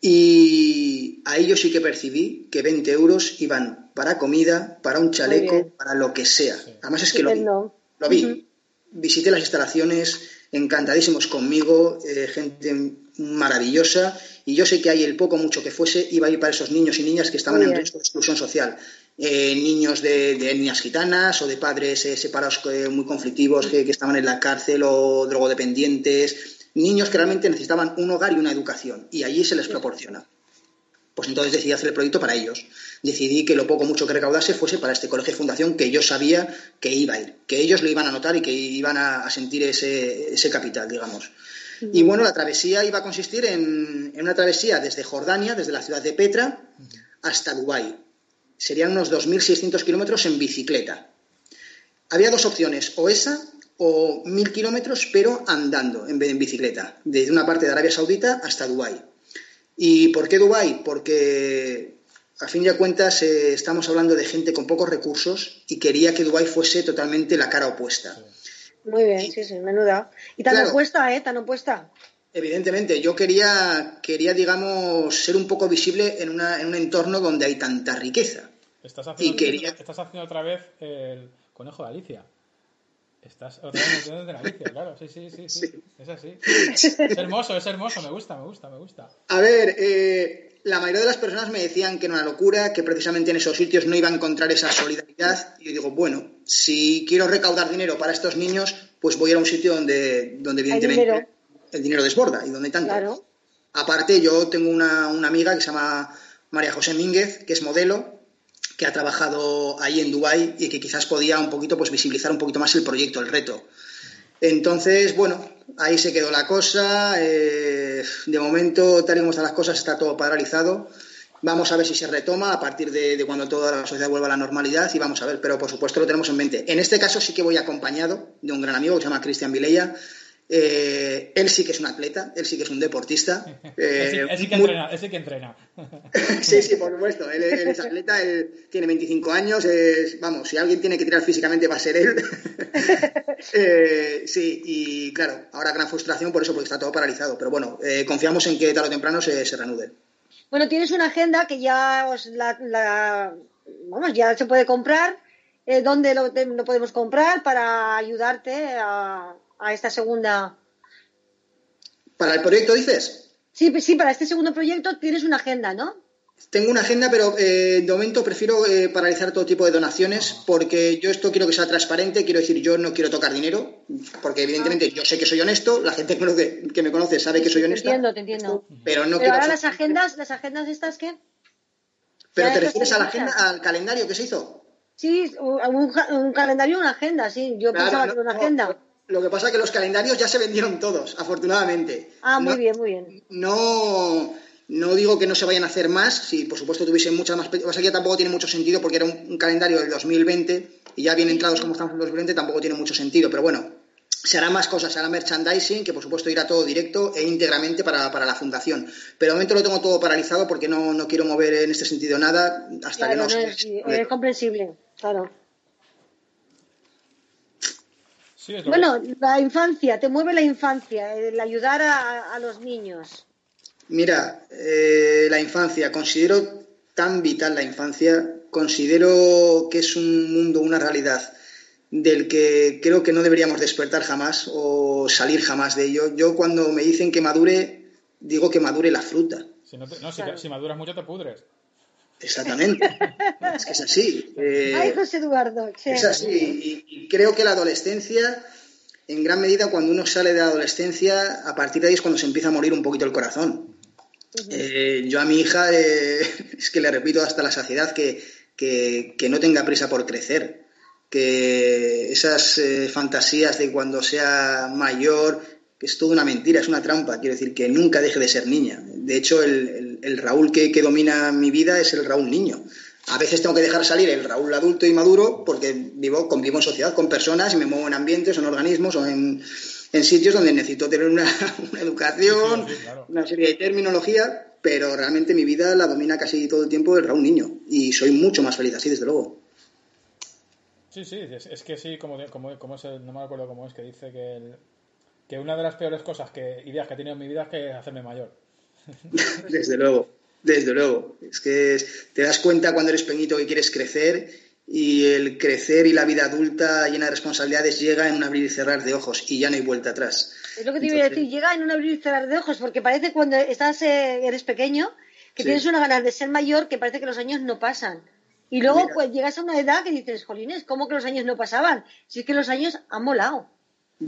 S3: y ahí yo sí que percibí que 20 euros iban para comida, para un chaleco, para lo que sea. Además es que lo vi. Lo vi. Visité las instalaciones, encantadísimos conmigo, eh, gente maravillosa, y yo sé que ahí el poco mucho que fuese iba a ir para esos niños y niñas que estaban en riesgo de exclusión social. Eh, niños de, niñas gitanas o de padres eh, separados muy conflictivos que, que, estaban en la cárcel o drogodependientes, niños que realmente necesitaban un hogar y una educación, y allí se les proporciona. Pues entonces decidí hacer el proyecto para ellos. Decidí que lo poco mucho que recaudase fuese para este colegio de fundación que yo sabía que iba a ir, que ellos lo iban a notar y que iban a, sentir ese, ese, capital, digamos. Y bueno, la travesía iba a consistir en, en, una travesía desde Jordania, desde la ciudad de Petra, hasta Dubái. Serían unos 2.600 kilómetros en bicicleta. Había dos opciones, o esa o mil kilómetros, pero andando en vez de en bicicleta, desde una parte de Arabia Saudita hasta Dubái. ¿Y por qué Dubái? Porque a fin de cuentas eh, estamos hablando de gente con pocos recursos y quería que Dubái fuese totalmente la cara opuesta.
S1: Muy bien, sí, sí, menuda. Y tan opuesta, ¿eh? Tan opuesta.
S3: Evidentemente, yo quería, quería, digamos, ser un poco visible en, un entorno donde hay tanta riqueza.
S2: Estás haciendo, estás haciendo otra vez el conejo de Alicia. Estás otra vez de la vicio, claro, sí, sí, sí, sí, es así. Es hermoso, es hermoso, me gusta, me gusta, me gusta.
S3: A ver, eh, la mayoría de las personas me decían que era una locura, que precisamente en esos sitios no iba a encontrar esa solidaridad. Y yo digo, bueno, si quiero recaudar dinero para estos niños, pues voy a ir a un sitio donde, donde evidentemente el dinero desborda y donde hay tanto. Claro. Aparte, yo tengo una, una amiga que se llama María José Mínguez, que es modelo, que ha trabajado ahí en Dubái y que quizás podía un poquito pues visibilizar un poquito más el proyecto, el reto. Entonces, bueno, ahí se quedó la cosa. Eh, de momento, tal y como están las cosas, está todo paralizado. Vamos a ver si se retoma a partir de, cuando toda la sociedad vuelva a la normalidad y vamos a ver, pero por supuesto lo tenemos en mente. En este caso sí que voy acompañado de un gran amigo que se llama Cristian Vilella, eh, él sí que es un atleta, él sí que es un deportista.
S2: él, sí, que entrena, él sí que entrena.
S3: sí, sí, por supuesto. Él, es atleta, él tiene 25 años. vamos, si alguien tiene que tirar físicamente va a ser él. Eh, sí, y claro, ahora gran frustración por eso, porque está todo paralizado. Pero bueno, eh, confiamos en que tarde o temprano se, se reanude.
S1: Bueno, tienes una agenda que ya os la, vamos, ya se puede comprar. ¿Dónde lo, lo podemos comprar para ayudarte a a esta segunda.
S3: ¿Para el proyecto dices?
S1: Sí, sí, para este segundo proyecto tienes una agenda, ¿no?
S3: Tengo una agenda, pero eh, de momento prefiero eh, paralizar todo tipo de donaciones porque yo esto quiero que sea transparente. Quiero decir, yo no quiero tocar dinero porque evidentemente yo sé que soy honesto. La gente que me conoce sabe que soy honesto.
S1: Te entiendo, te entiendo.
S3: Pero no
S1: ahora las agendas, las agendas estas qué?
S3: ¿Pero te refieres a la agenda, al calendario que se hizo?
S1: Sí, un, calendario, una agenda, sí. Yo pensaba que era una agenda.
S3: Lo que pasa es que los calendarios ya se vendieron todos, afortunadamente.
S1: Ah, muy bien, muy bien.
S3: No, no digo que no se vayan a hacer más, si por supuesto tuviesen muchas más. Pasa que ya tampoco tiene mucho sentido porque era un, calendario del 2020 y ya bien entrados como estamos en 2020 tampoco tiene mucho sentido. Pero bueno, se hará más cosas, se hará merchandising, que por supuesto irá todo directo e íntegramente para, la fundación. Pero de momento lo tengo todo paralizado porque no, no quiero mover en este sentido nada hasta que no, no
S1: es, es comprensible, claro bueno, la infancia, te mueve la infancia, el ayudar a, los niños.
S3: Mira, eh, la infancia, considero tan vital la infancia, considero que es un mundo, una realidad del que creo que no deberíamos despertar jamás o salir jamás de ello. Yo cuando me dicen que madure, digo que madure la fruta.
S2: Si, no, si, maduras mucho te pudres.
S3: Exactamente. es que es así.
S1: Eh, Ay, José Eduardo.
S3: Es así. Y, creo que la adolescencia, en gran medida, cuando uno sale de la adolescencia, a partir de ahí es cuando se empieza a morir un poquito el corazón. Eh, yo a mi hija, eh, es que le repito hasta la saciedad que, que, no tenga prisa por crecer. Que esas fantasías de cuando sea mayor, que es toda una mentira, es una trampa. Quiero decir, que nunca deje de ser niña. De hecho, el, Raúl que, domina mi vida es el Raúl niño. A veces tengo que dejar salir el Raúl adulto y maduro porque vivo, convivo en sociedad con personas y me muevo en ambientes, en organismos o en, sitios donde necesito tener una, educación, una serie de terminología, pero realmente mi vida la domina casi todo el tiempo el Raúl niño y soy mucho más feliz así, desde luego.
S2: Sí, sí, es, que sí, como, como, como es no me acuerdo cómo es que dice que el, que una de las peores cosas que ideas que he tenido en mi vida es que hacerme mayor.
S3: Desde luego, desde luego. Es que te das cuenta cuando eres pequeñito que quieres crecer y el crecer y la vida adulta llena de responsabilidades llega en un abrir y cerrar de ojos y ya no hay vuelta atrás.
S1: Es lo que te iba a decir, llega en un abrir y cerrar de ojos, porque parece cuando estás, eh, eres pequeño que tienes una ganas de ser mayor que parece que los años no pasan. Y luego pues llegas a una edad que dices, jolines, ¿cómo que los años no pasaban? Si es que los años han molado.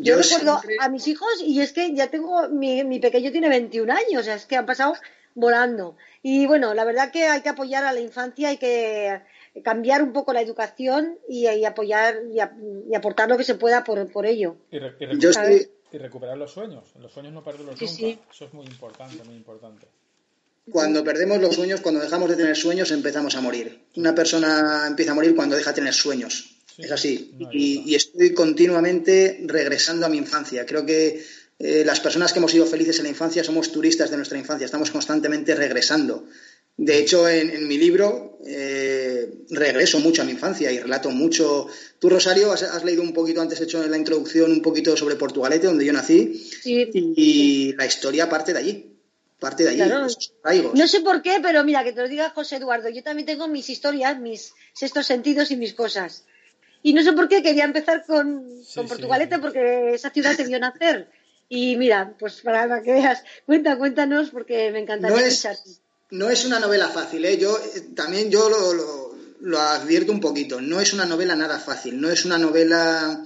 S1: Yo, recuerdo a mis hijos y es que ya tengo, mi, mi pequeño tiene 21 años, o sea, es que han pasado volando. Y bueno, la verdad que hay que apoyar a la infancia, hay que cambiar un poco la educación y, apoyar y, aportar lo que se pueda por, por ello.
S2: Y, recuperar los sueños, los sueños no perderlos nunca. Eso es muy importante, muy importante.
S3: Cuando perdemos los sueños, cuando dejamos de tener sueños, empezamos a morir. Una persona empieza a morir cuando deja de tener sueños. Es así. y, estoy continuamente regresando a mi infancia. Creo que eh, las personas que hemos sido felices en la infancia somos turistas de nuestra infancia. Estamos constantemente regresando. De hecho, en, mi libro eh, regreso mucho a mi infancia y relato mucho. Tú, Rosario, has, leído un poquito antes, hecho en la introducción, un poquito sobre Portugalete, donde yo nací, y, la historia parte de allí. Parte de allí.
S1: No sé por qué, pero mira, que te lo diga José Eduardo, yo también tengo mis historias, mis sextos sentidos y mis cosas. Y no sé por qué quería empezar con, Portugalete, porque esa ciudad te vio nacer. Y mira, pues para que veas, cuenta, cuéntanos, porque me encantaría no
S3: no es una novela fácil, ¿eh? Yo eh, también yo lo, advierto un poquito. No es una novela nada fácil. No es una novela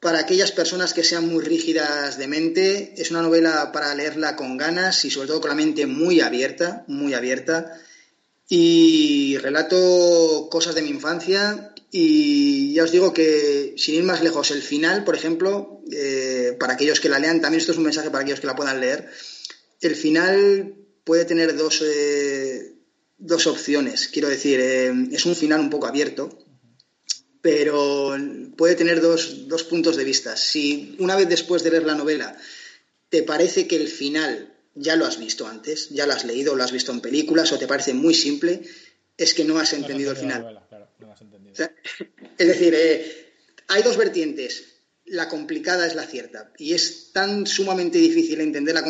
S3: para aquellas personas que sean muy rígidas de mente. Es una novela para leerla con ganas y sobre todo con la mente muy abierta, muy abierta. Y relato cosas de mi infancia y ya os digo que, sin ir más lejos, el final, por ejemplo, eh, para aquellos que la lean, también esto es un mensaje para aquellos que la puedan leer, el final puede tener dos, eh, dos opciones. Quiero decir, eh, es un final un poco abierto, pero puede tener dos, dos puntos de vista. Si una vez después de leer la novela te parece que el final ya lo has visto antes, ya lo has leído, lo has visto en películas o te parece muy simple, es que no has entendido el final. Es decir, eh, hay dos vertientes. La complicada es la cierta y es tan sumamente difícil entender la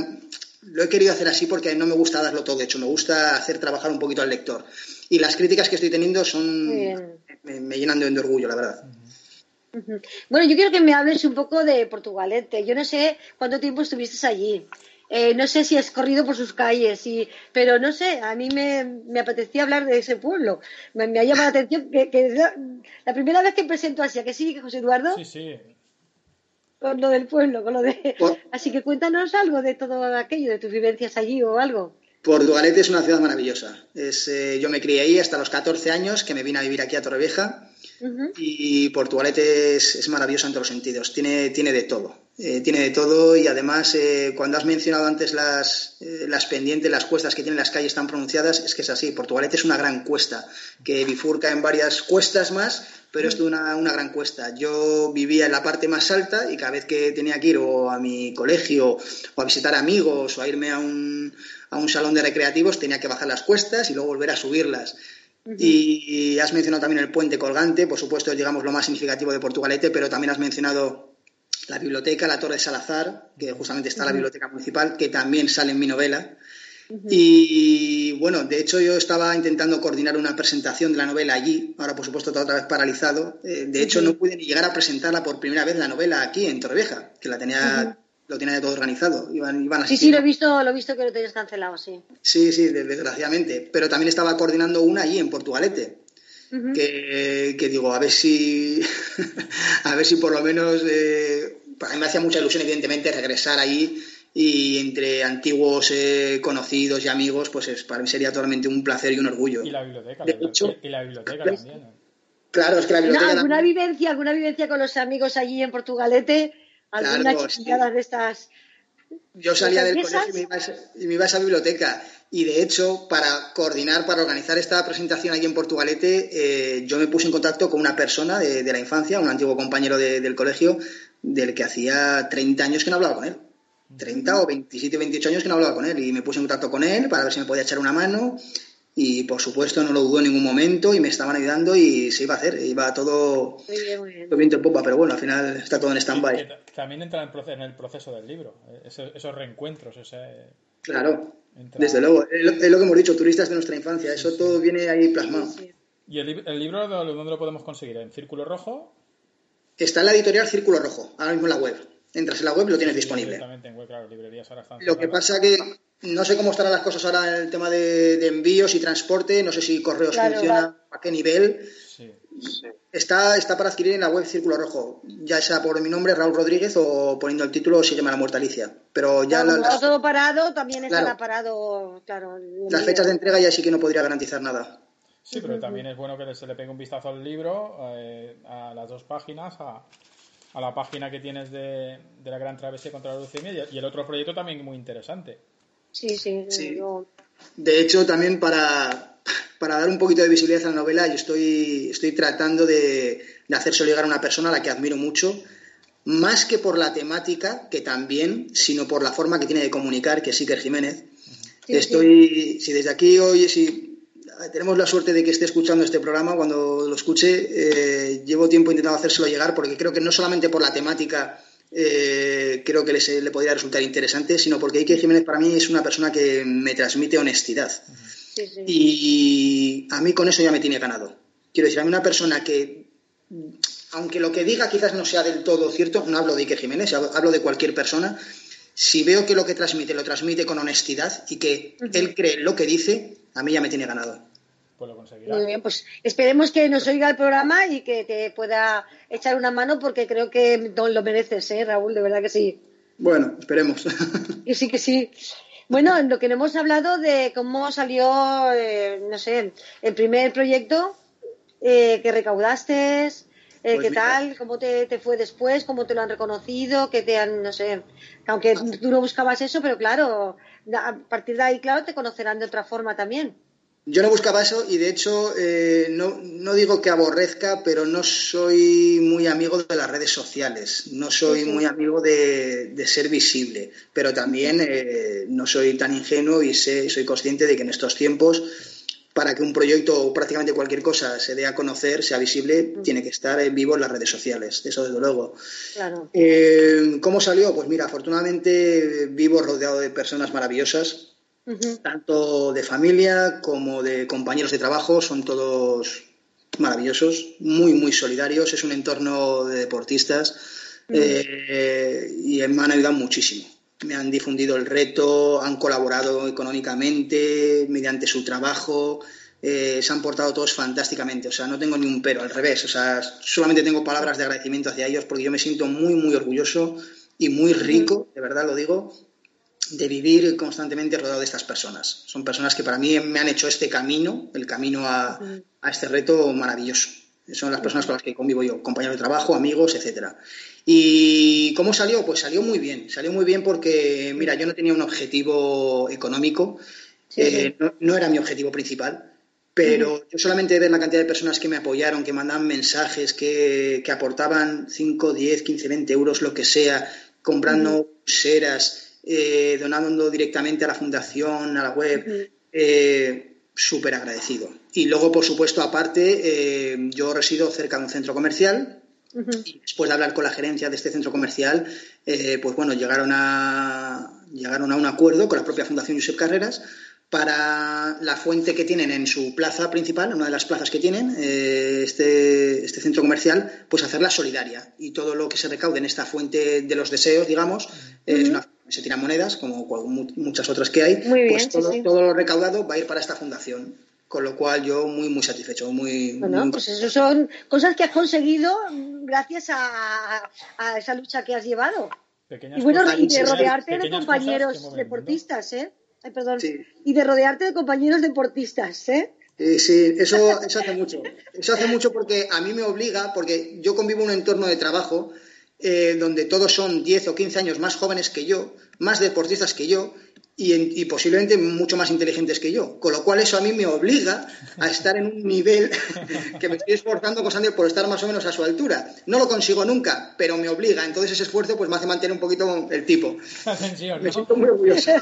S3: lo he querido hacer así porque no me gusta darlo todo hecho, me gusta hacer trabajar un poquito al lector. Y las críticas que estoy teniendo son me, llenan de, orgullo, la verdad.
S1: Bueno, yo quiero que me hables un poco de Portugalete. Yo no sé cuánto tiempo estuviste allí. Eh, no sé si has corrido por sus calles, y, pero no sé, a mí me, apetecía hablar de ese pueblo. Me, ha llamado la atención que, la, la, primera vez que presento así, que sí, José Eduardo?
S2: Sí, sí
S1: con lo del pueblo, con lo de... Así que cuéntanos algo de todo aquello, de tus vivencias allí o algo.
S3: Portugalete es una ciudad maravillosa. Es, eh, yo me crié ahí hasta los 14 años, que me vine a vivir aquí a Torrevieja. Y Portugalete es, maravillosa en todos los sentidos. Tiene, tiene de todo. Eh, tiene de todo y además, eh, cuando has mencionado antes las, las pendientes, las cuestas que tienen las calles tan pronunciadas, es que es así. Portugalete es una gran cuesta que bifurca en varias cuestas más pero es una, una gran cuesta. Yo vivía en la parte más alta y cada vez que tenía que ir o a mi colegio o a visitar amigos o a irme a un, a un salón de recreativos tenía que bajar las cuestas y luego volver a subirlas. y, has mencionado también el puente colgante, por supuesto es digamos lo más significativo de Portugalete, pero también has mencionado la biblioteca, la Torre de Salazar, que justamente está la biblioteca municipal, que también sale en mi novela. Y bueno, de hecho yo estaba intentando coordinar una presentación de la novela allí, ahora por supuesto está otra vez paralizado. Eh, de hecho no pude ni llegar a presentarla por primera vez la novela aquí en Torrevieja, que la tenía, lo tenía todo organizado. Iban, iban
S1: sí, sí, lo he visto, lo he visto que lo tenías cancelado, sí.
S3: Sí, sí, desgraciadamente. Pero también estaba coordinando una allí en Portugalete. Que, digo, a ver si, a ver si por lo menos, eh, a mí me hacía mucha ilusión, evidentemente, regresar allí y entre antiguos eh, conocidos y amigos, pues es, para mí sería totalmente un placer y un orgullo.
S2: Y la biblioteca, y la biblioteca también. ¿eh?
S3: Claro, es que la biblioteca.
S1: ¿Alguna, vivencia, ¿Alguna vivencia con los amigos allí en Portugalete? ¿Alguna claro, de estas?
S3: Yo salía del colegio y me, iba a esa biblioteca. Y de hecho, para coordinar, para organizar esta presentación allí en Portugalete, eh, yo me puse en contacto con una persona de, la infancia, un antiguo compañero del colegio, del que hacía 30 años que no hablaba con él. 30 o 27, 28 años que no hablaba con él y me puse en contacto con él para ver si me podía echar una mano y por supuesto no lo dudó en ningún momento y me estaban ayudando y se iba a hacer, iba todo muy bien, muy bien. viento en popa, pero bueno, al final está todo en stand-by.
S2: También entra en el proceso del libro, esos, reencuentros,
S3: Claro, desde luego, es lo, que hemos dicho, turistas de nuestra infancia, eso todo viene ahí plasmado.
S2: ¿Y el, el, libro dónde lo podemos conseguir? ¿En Círculo Rojo?
S3: Está en la editorial Círculo Rojo, ahora mismo en la web. Entras en la web y lo tienes disponible. Lo que pasa que no sé cómo estarán las cosas ahora en el tema de, envíos y transporte, no sé si correos funciona, a qué nivel. Está, está para adquirir en la web Círculo Rojo, ya sea por mi nombre, Raúl Rodríguez, o poniendo el título Sígueme a la muerta Alicia. Pero ya
S1: está todo parado, también estará parado, claro.
S3: Las fechas de entrega ya sí que no podría garantizar nada.
S2: Sí, pero también es bueno que se le pegue un vistazo al libro, eh, a las dos páginas, a, a la página que tienes de, la Gran Travesía contra la leucemia y el otro proyecto también muy interesante.
S1: Sí, sí.
S3: De hecho, también para, dar un poquito de visibilidad a la novela, yo estoy, estoy tratando de, de hacérselo llegar a una persona a la que admiro mucho, más que por la temática, que también, sino por la forma que tiene de comunicar, que es Iker Jiménez. estoy, si desde aquí hoy, si tenemos la suerte de que esté escuchando este programa. Cuando lo escuche, eh, llevo tiempo intentando hacérselo llegar porque creo que no solamente por la temática eh, creo que le podría resultar interesante, sino porque Ike Jiménez para mí es una persona que me transmite honestidad. Y a mí con eso ya me tiene ganado. Quiero decir, a mí una persona que, aunque lo que diga quizás no sea del todo cierto, no hablo de Ike Jiménez, hablo de cualquier persona, si veo que lo que transmite lo transmite con honestidad y que él cree lo que dice, a mí ya me tiene ganado.
S2: Pues lo conseguirá.
S1: Muy bien, pues esperemos que nos oiga el programa y que te pueda echar una mano porque creo que lo mereces, ¿eh, Raúl? De verdad que sí.
S3: Bueno, esperemos.
S1: Y sí que sí. Bueno, en lo que no hemos hablado de cómo salió, eh, no sé, el primer proyecto eh, que recaudaste, eh, pues ¿Qué tal? ¿Cómo te, fue después? ¿Cómo te lo han reconocido? ¿Qué te han, no sé, aunque tú no buscabas eso, pero claro, a partir de ahí, claro, te conocerán de otra forma también.
S3: Yo no buscaba eso y de hecho eh, no, no, digo que aborrezca, pero no soy muy amigo de las redes sociales, no soy muy amigo de, ser visible, pero también eh, no soy tan ingenuo y sé, soy consciente de que en estos tiempos para que un proyecto o prácticamente cualquier cosa se dé a conocer, sea visible, tiene que estar en vivo en las redes sociales, eso desde luego. Eh, ¿Cómo salió? Pues mira, afortunadamente vivo rodeado de personas maravillosas, tanto de familia como de compañeros de trabajo, son todos maravillosos, muy, muy solidarios, es un entorno de deportistas eh, y me han ayudado muchísimo. Me han difundido el reto, han colaborado económicamente mediante su trabajo, eh, se han portado todos fantásticamente, o sea, no tengo ni un pero, al revés, o sea, solamente tengo palabras de agradecimiento hacia ellos porque yo me siento muy, muy orgulloso y muy rico, de verdad lo digo, de vivir constantemente rodeado de estas personas. Son personas que para mí me han hecho este camino, el camino a, a este reto maravilloso. Son las personas con las que convivo yo, compañeros de trabajo, amigos, etcétera. ¿Y cómo salió? Pues salió muy bien. Salió muy bien porque, mira, yo no tenía un objetivo económico, eh, No, era mi objetivo principal, pero yo solamente ver la cantidad de personas que me apoyaron, que mandaban mensajes, que, aportaban 5, 10, 15, 20 euros, lo que sea, comprando pulseras, eh, donando directamente a la fundación, a la web. Eh, súper agradecido. Y luego, por supuesto, aparte, eh, yo resido cerca de un centro comercial y después de hablar con la gerencia de este centro comercial, pues bueno, llegaron a, llegaron a un acuerdo con la propia Fundación Josep Carreras para la fuente que tienen en su plaza principal, una de las plazas que tienen, eh, este, este, centro comercial, pues hacerla solidaria. Y todo lo que se recaude en esta fuente de los deseos, digamos, se tiran monedas, como muchas otras que hay, pues todo, todo, lo recaudado va a ir para esta fundación. Con lo cual yo muy, muy satisfecho. Muy,
S1: bueno, pues eso son cosas que has conseguido gracias a, esa lucha que has llevado. y bueno, y de rodearte de compañeros deportistas, ¿eh? perdón. Y de rodearte de compañeros deportistas, ¿eh?
S3: sí, eso, eso hace mucho. Eso hace mucho porque a mí me obliga, porque yo convivo en un entorno de trabajo eh, donde todos son 10 o 15 años más jóvenes que yo, más deportistas que yo y, posiblemente mucho más inteligentes que yo. Con lo cual eso a mí me obliga a estar en un nivel que me estoy esforzando constantemente por estar más o menos a su altura. No lo consigo nunca, pero me obliga. Entonces ese esfuerzo pues me hace mantener un poquito el tipo. Me siento muy orgulloso.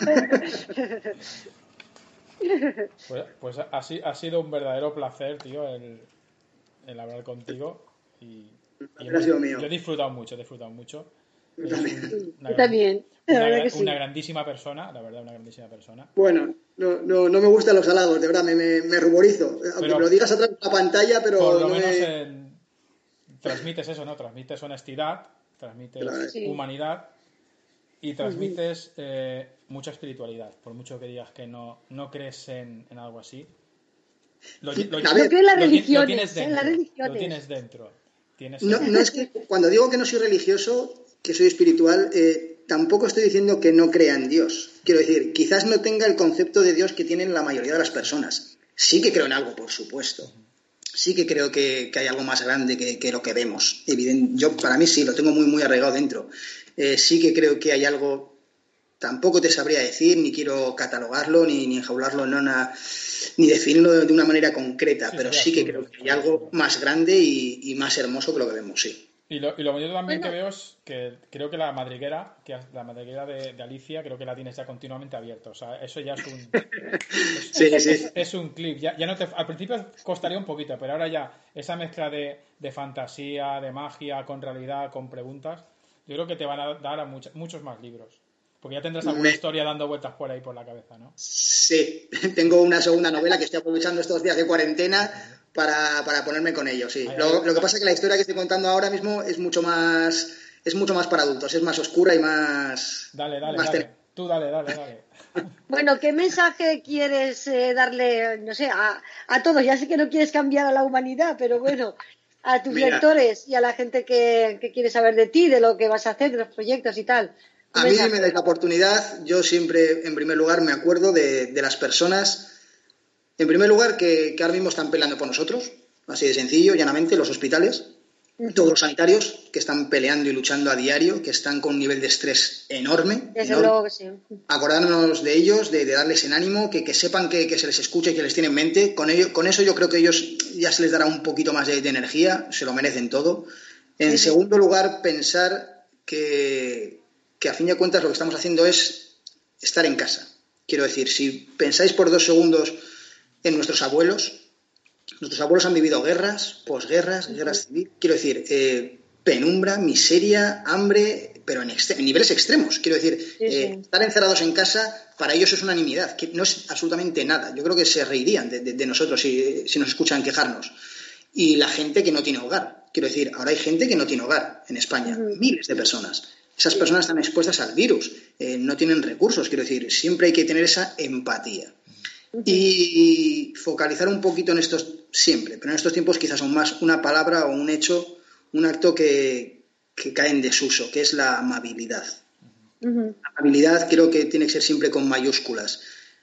S2: Pues, pues ha, sido un verdadero placer, tío, el, hablar contigo. Y,
S3: mío.
S2: Yo he disfrutado mucho, he disfrutado mucho.
S1: Una, también.
S2: Una, grandísima persona, la verdad, una grandísima persona.
S3: Bueno, no, no, no me gustan los halagos, de verdad, me, me, ruborizo. Aunque me lo digas atrás de la pantalla, pero.
S2: Por lo menos transmites eso, ¿no? Transmites honestidad, transmites humanidad y transmites eh, mucha espiritualidad. Por mucho que digas que no, no crees en, algo así.
S1: Lo, lo, la religión, tienes
S2: dentro. Tienes
S3: no, no es que cuando digo que no soy religioso, que soy espiritual, eh, tampoco estoy diciendo que no crea en Dios. Quiero decir, quizás no tenga el concepto de Dios que tienen la mayoría de las personas. Sí que creo en algo, por supuesto. Sí que creo que, hay algo más grande que, lo que vemos. yo, para mí sí, lo tengo muy, muy arraigado dentro. Eh, sí que creo que hay algo, tampoco te sabría decir, ni quiero catalogarlo, ni, ni enjaularlo en una, ni definirlo de una manera concreta, pero sí que creo que hay algo más grande y, y más hermoso que lo que vemos, sí.
S2: Y lo, y lo bonito también que veo es que creo que la madriguera, que la madriguera de, Alicia, creo que la tienes ya continuamente abierta. O sea, eso ya es un. Es, un clip. Ya, ya no te, al principio costaría un poquito, pero ahora ya esa mezcla de, de fantasía, de magia, con realidad, con preguntas, yo creo que te van a dar a muchos más libros. Porque ya tendrás alguna historia dando vueltas por ahí por la cabeza, ¿no?
S3: Sí, tengo una segunda novela que estoy aprovechando estos días de cuarentena para, para ponerme con ellos, sí. Lo, lo, que pasa es que la historia que estoy contando ahora mismo es mucho más es mucho más para adultos, es más oscura y más...
S2: Dale, dale, dale. Tú dale, dale, dale.
S1: Bueno, ¿qué mensaje quieres eh, darle, no sé, a, a, todos? Ya sé que no quieres cambiar a la humanidad, pero bueno, a tus lectores y a la gente que, que, quiere saber de ti, de lo que vas a hacer, de los proyectos y tal.
S3: A mí, si me dais la oportunidad, yo siempre, en primer lugar, me acuerdo de, de las personas en primer lugar, que, ahora mismo están peleando por nosotros, así de sencillo, llanamente, los hospitales, todos los sanitarios que están peleando y luchando a diario, que están con un nivel de estrés enorme.
S1: Desde luego que sí.
S3: Acordarnos de ellos, de, darles en ánimo, que, sepan que, se les escucha y que les tiene en mente. Con, ello, con eso yo creo que ellos ya se les dará un poquito más de, energía, se lo merecen todo. En segundo lugar, pensar que, que a fin de cuentas lo que estamos haciendo es estar en casa. Quiero decir, si pensáis por dos segundos en nuestros abuelos. Nuestros abuelos han vivido guerras, posguerras, guerras civiles. Quiero decir, eh, penumbra, miseria, hambre, pero en, niveles extremos. Quiero decir, eh, estar encerrados en casa para ellos es una unanimidad, que no es absolutamente nada. Yo creo que se reirían de, nosotros si, nos escuchan quejarnos. Y la gente que no tiene hogar. Quiero decir, ahora hay gente que no tiene hogar en España, miles de personas. Esas personas están expuestas al virus, eh, no tienen recursos. Quiero decir, siempre hay que tener esa empatía y focalizar un poquito en estos siempre, pero en estos tiempos quizás aún más una palabra o un hecho, un acto que, cae en desuso, que es la amabilidad. La amabilidad creo que tiene que ser siempre con mayúsculas.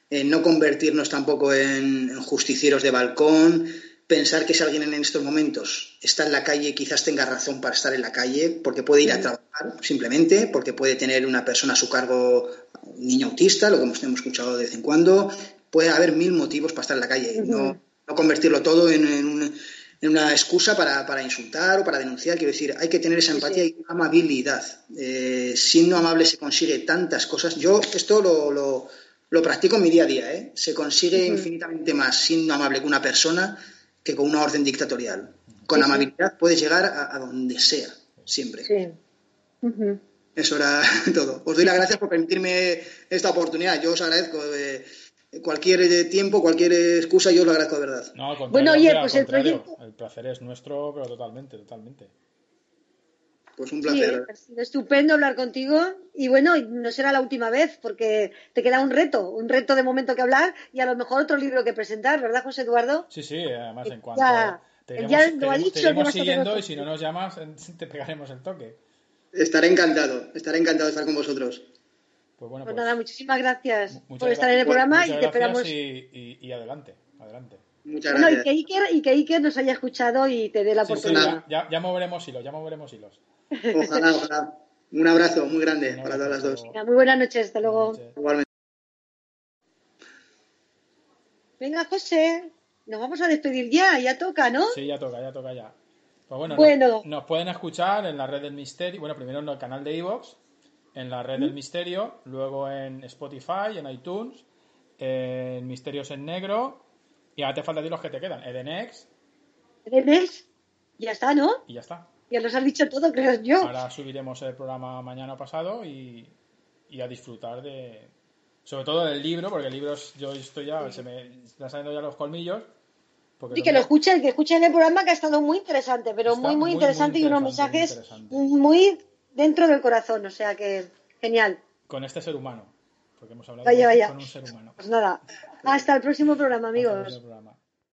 S3: Eh, no convertirnos tampoco en, justicieros de balcón, pensar que si alguien en estos momentos está en la calle quizás tenga razón para estar en la calle, porque puede ir a trabajar simplemente, porque puede tener una persona a su cargo, un niño autista, lo que hemos escuchado de vez en cuando, puede haber mil motivos para estar en la calle. no, no, convertirlo todo en, una excusa para, insultar o para denunciar. Quiero decir, hay que tener esa empatía y amabilidad. Eh, siendo amable se consigue tantas cosas. Yo esto lo, lo, practico en mi día a día. ¿eh? Se consigue infinitamente más siendo amable con una persona que con una orden dictatorial. Con amabilidad puedes llegar a, donde sea, siempre. Eso era todo. Os doy las gracias por permitirme esta oportunidad. Yo os agradezco. Eh, cualquier eh, tiempo, cualquier excusa, yo lo agradezco de verdad.
S2: No, bueno, oye, pues el proyecto... El placer es nuestro, pero totalmente, totalmente.
S3: Pues un placer.
S1: ha sido estupendo hablar contigo y bueno, no será la última vez porque te queda un reto, un reto de momento que hablar y a lo mejor otro libro que presentar, ¿verdad, José Eduardo?
S2: Sí, sí, además en cuanto ya, te iremos, siguiendo y si no nos llamas te pegaremos el toque.
S3: Estaré encantado, estaré encantado de estar con vosotros.
S1: Pues, bueno, pues, nada, muchísimas gracias por estar en el programa y te esperamos.
S2: Y, adelante, adelante.
S3: Muchas gracias.
S1: y, que Iker, y que Iker nos haya escuchado y te dé la oportunidad.
S2: ya, ya, moveremos hilos, ya moveremos hilos.
S3: Ojalá, ojalá. Un abrazo muy grande para todas las dos.
S1: muy buenas noches, hasta luego. Igualmente. Venga, José, nos vamos a despedir ya, ya toca, ¿no?
S2: Sí, ya toca, ya toca ya. Pues bueno, Nos, pueden escuchar en la red del misterio, bueno, primero en el canal de Evox, en la red del misterio, luego en Spotify, en iTunes eh, Misterios en Negro, y ahora te faltan los que te quedan. Edenex.
S1: Edenex, ya está, ¿no?
S2: Y ya está.
S1: Ya nos has dicho todo, creo yo.
S2: Ahora subiremos el programa mañana pasado y, y a disfrutar de. Sobre todo del libro, porque el libro yo estoy ya, se me están saliendo ya los colmillos.
S1: Y que lo escuchen, que escuchen el programa que ha estado muy interesante, pero muy, muy, interesante, y unos mensajes muy, dentro del corazón, o sea que genial.
S2: Con este ser humano, porque hemos hablado
S1: vaya, vaya.
S2: con un ser humano.
S1: Pues nada, hasta el próximo programa, amigos.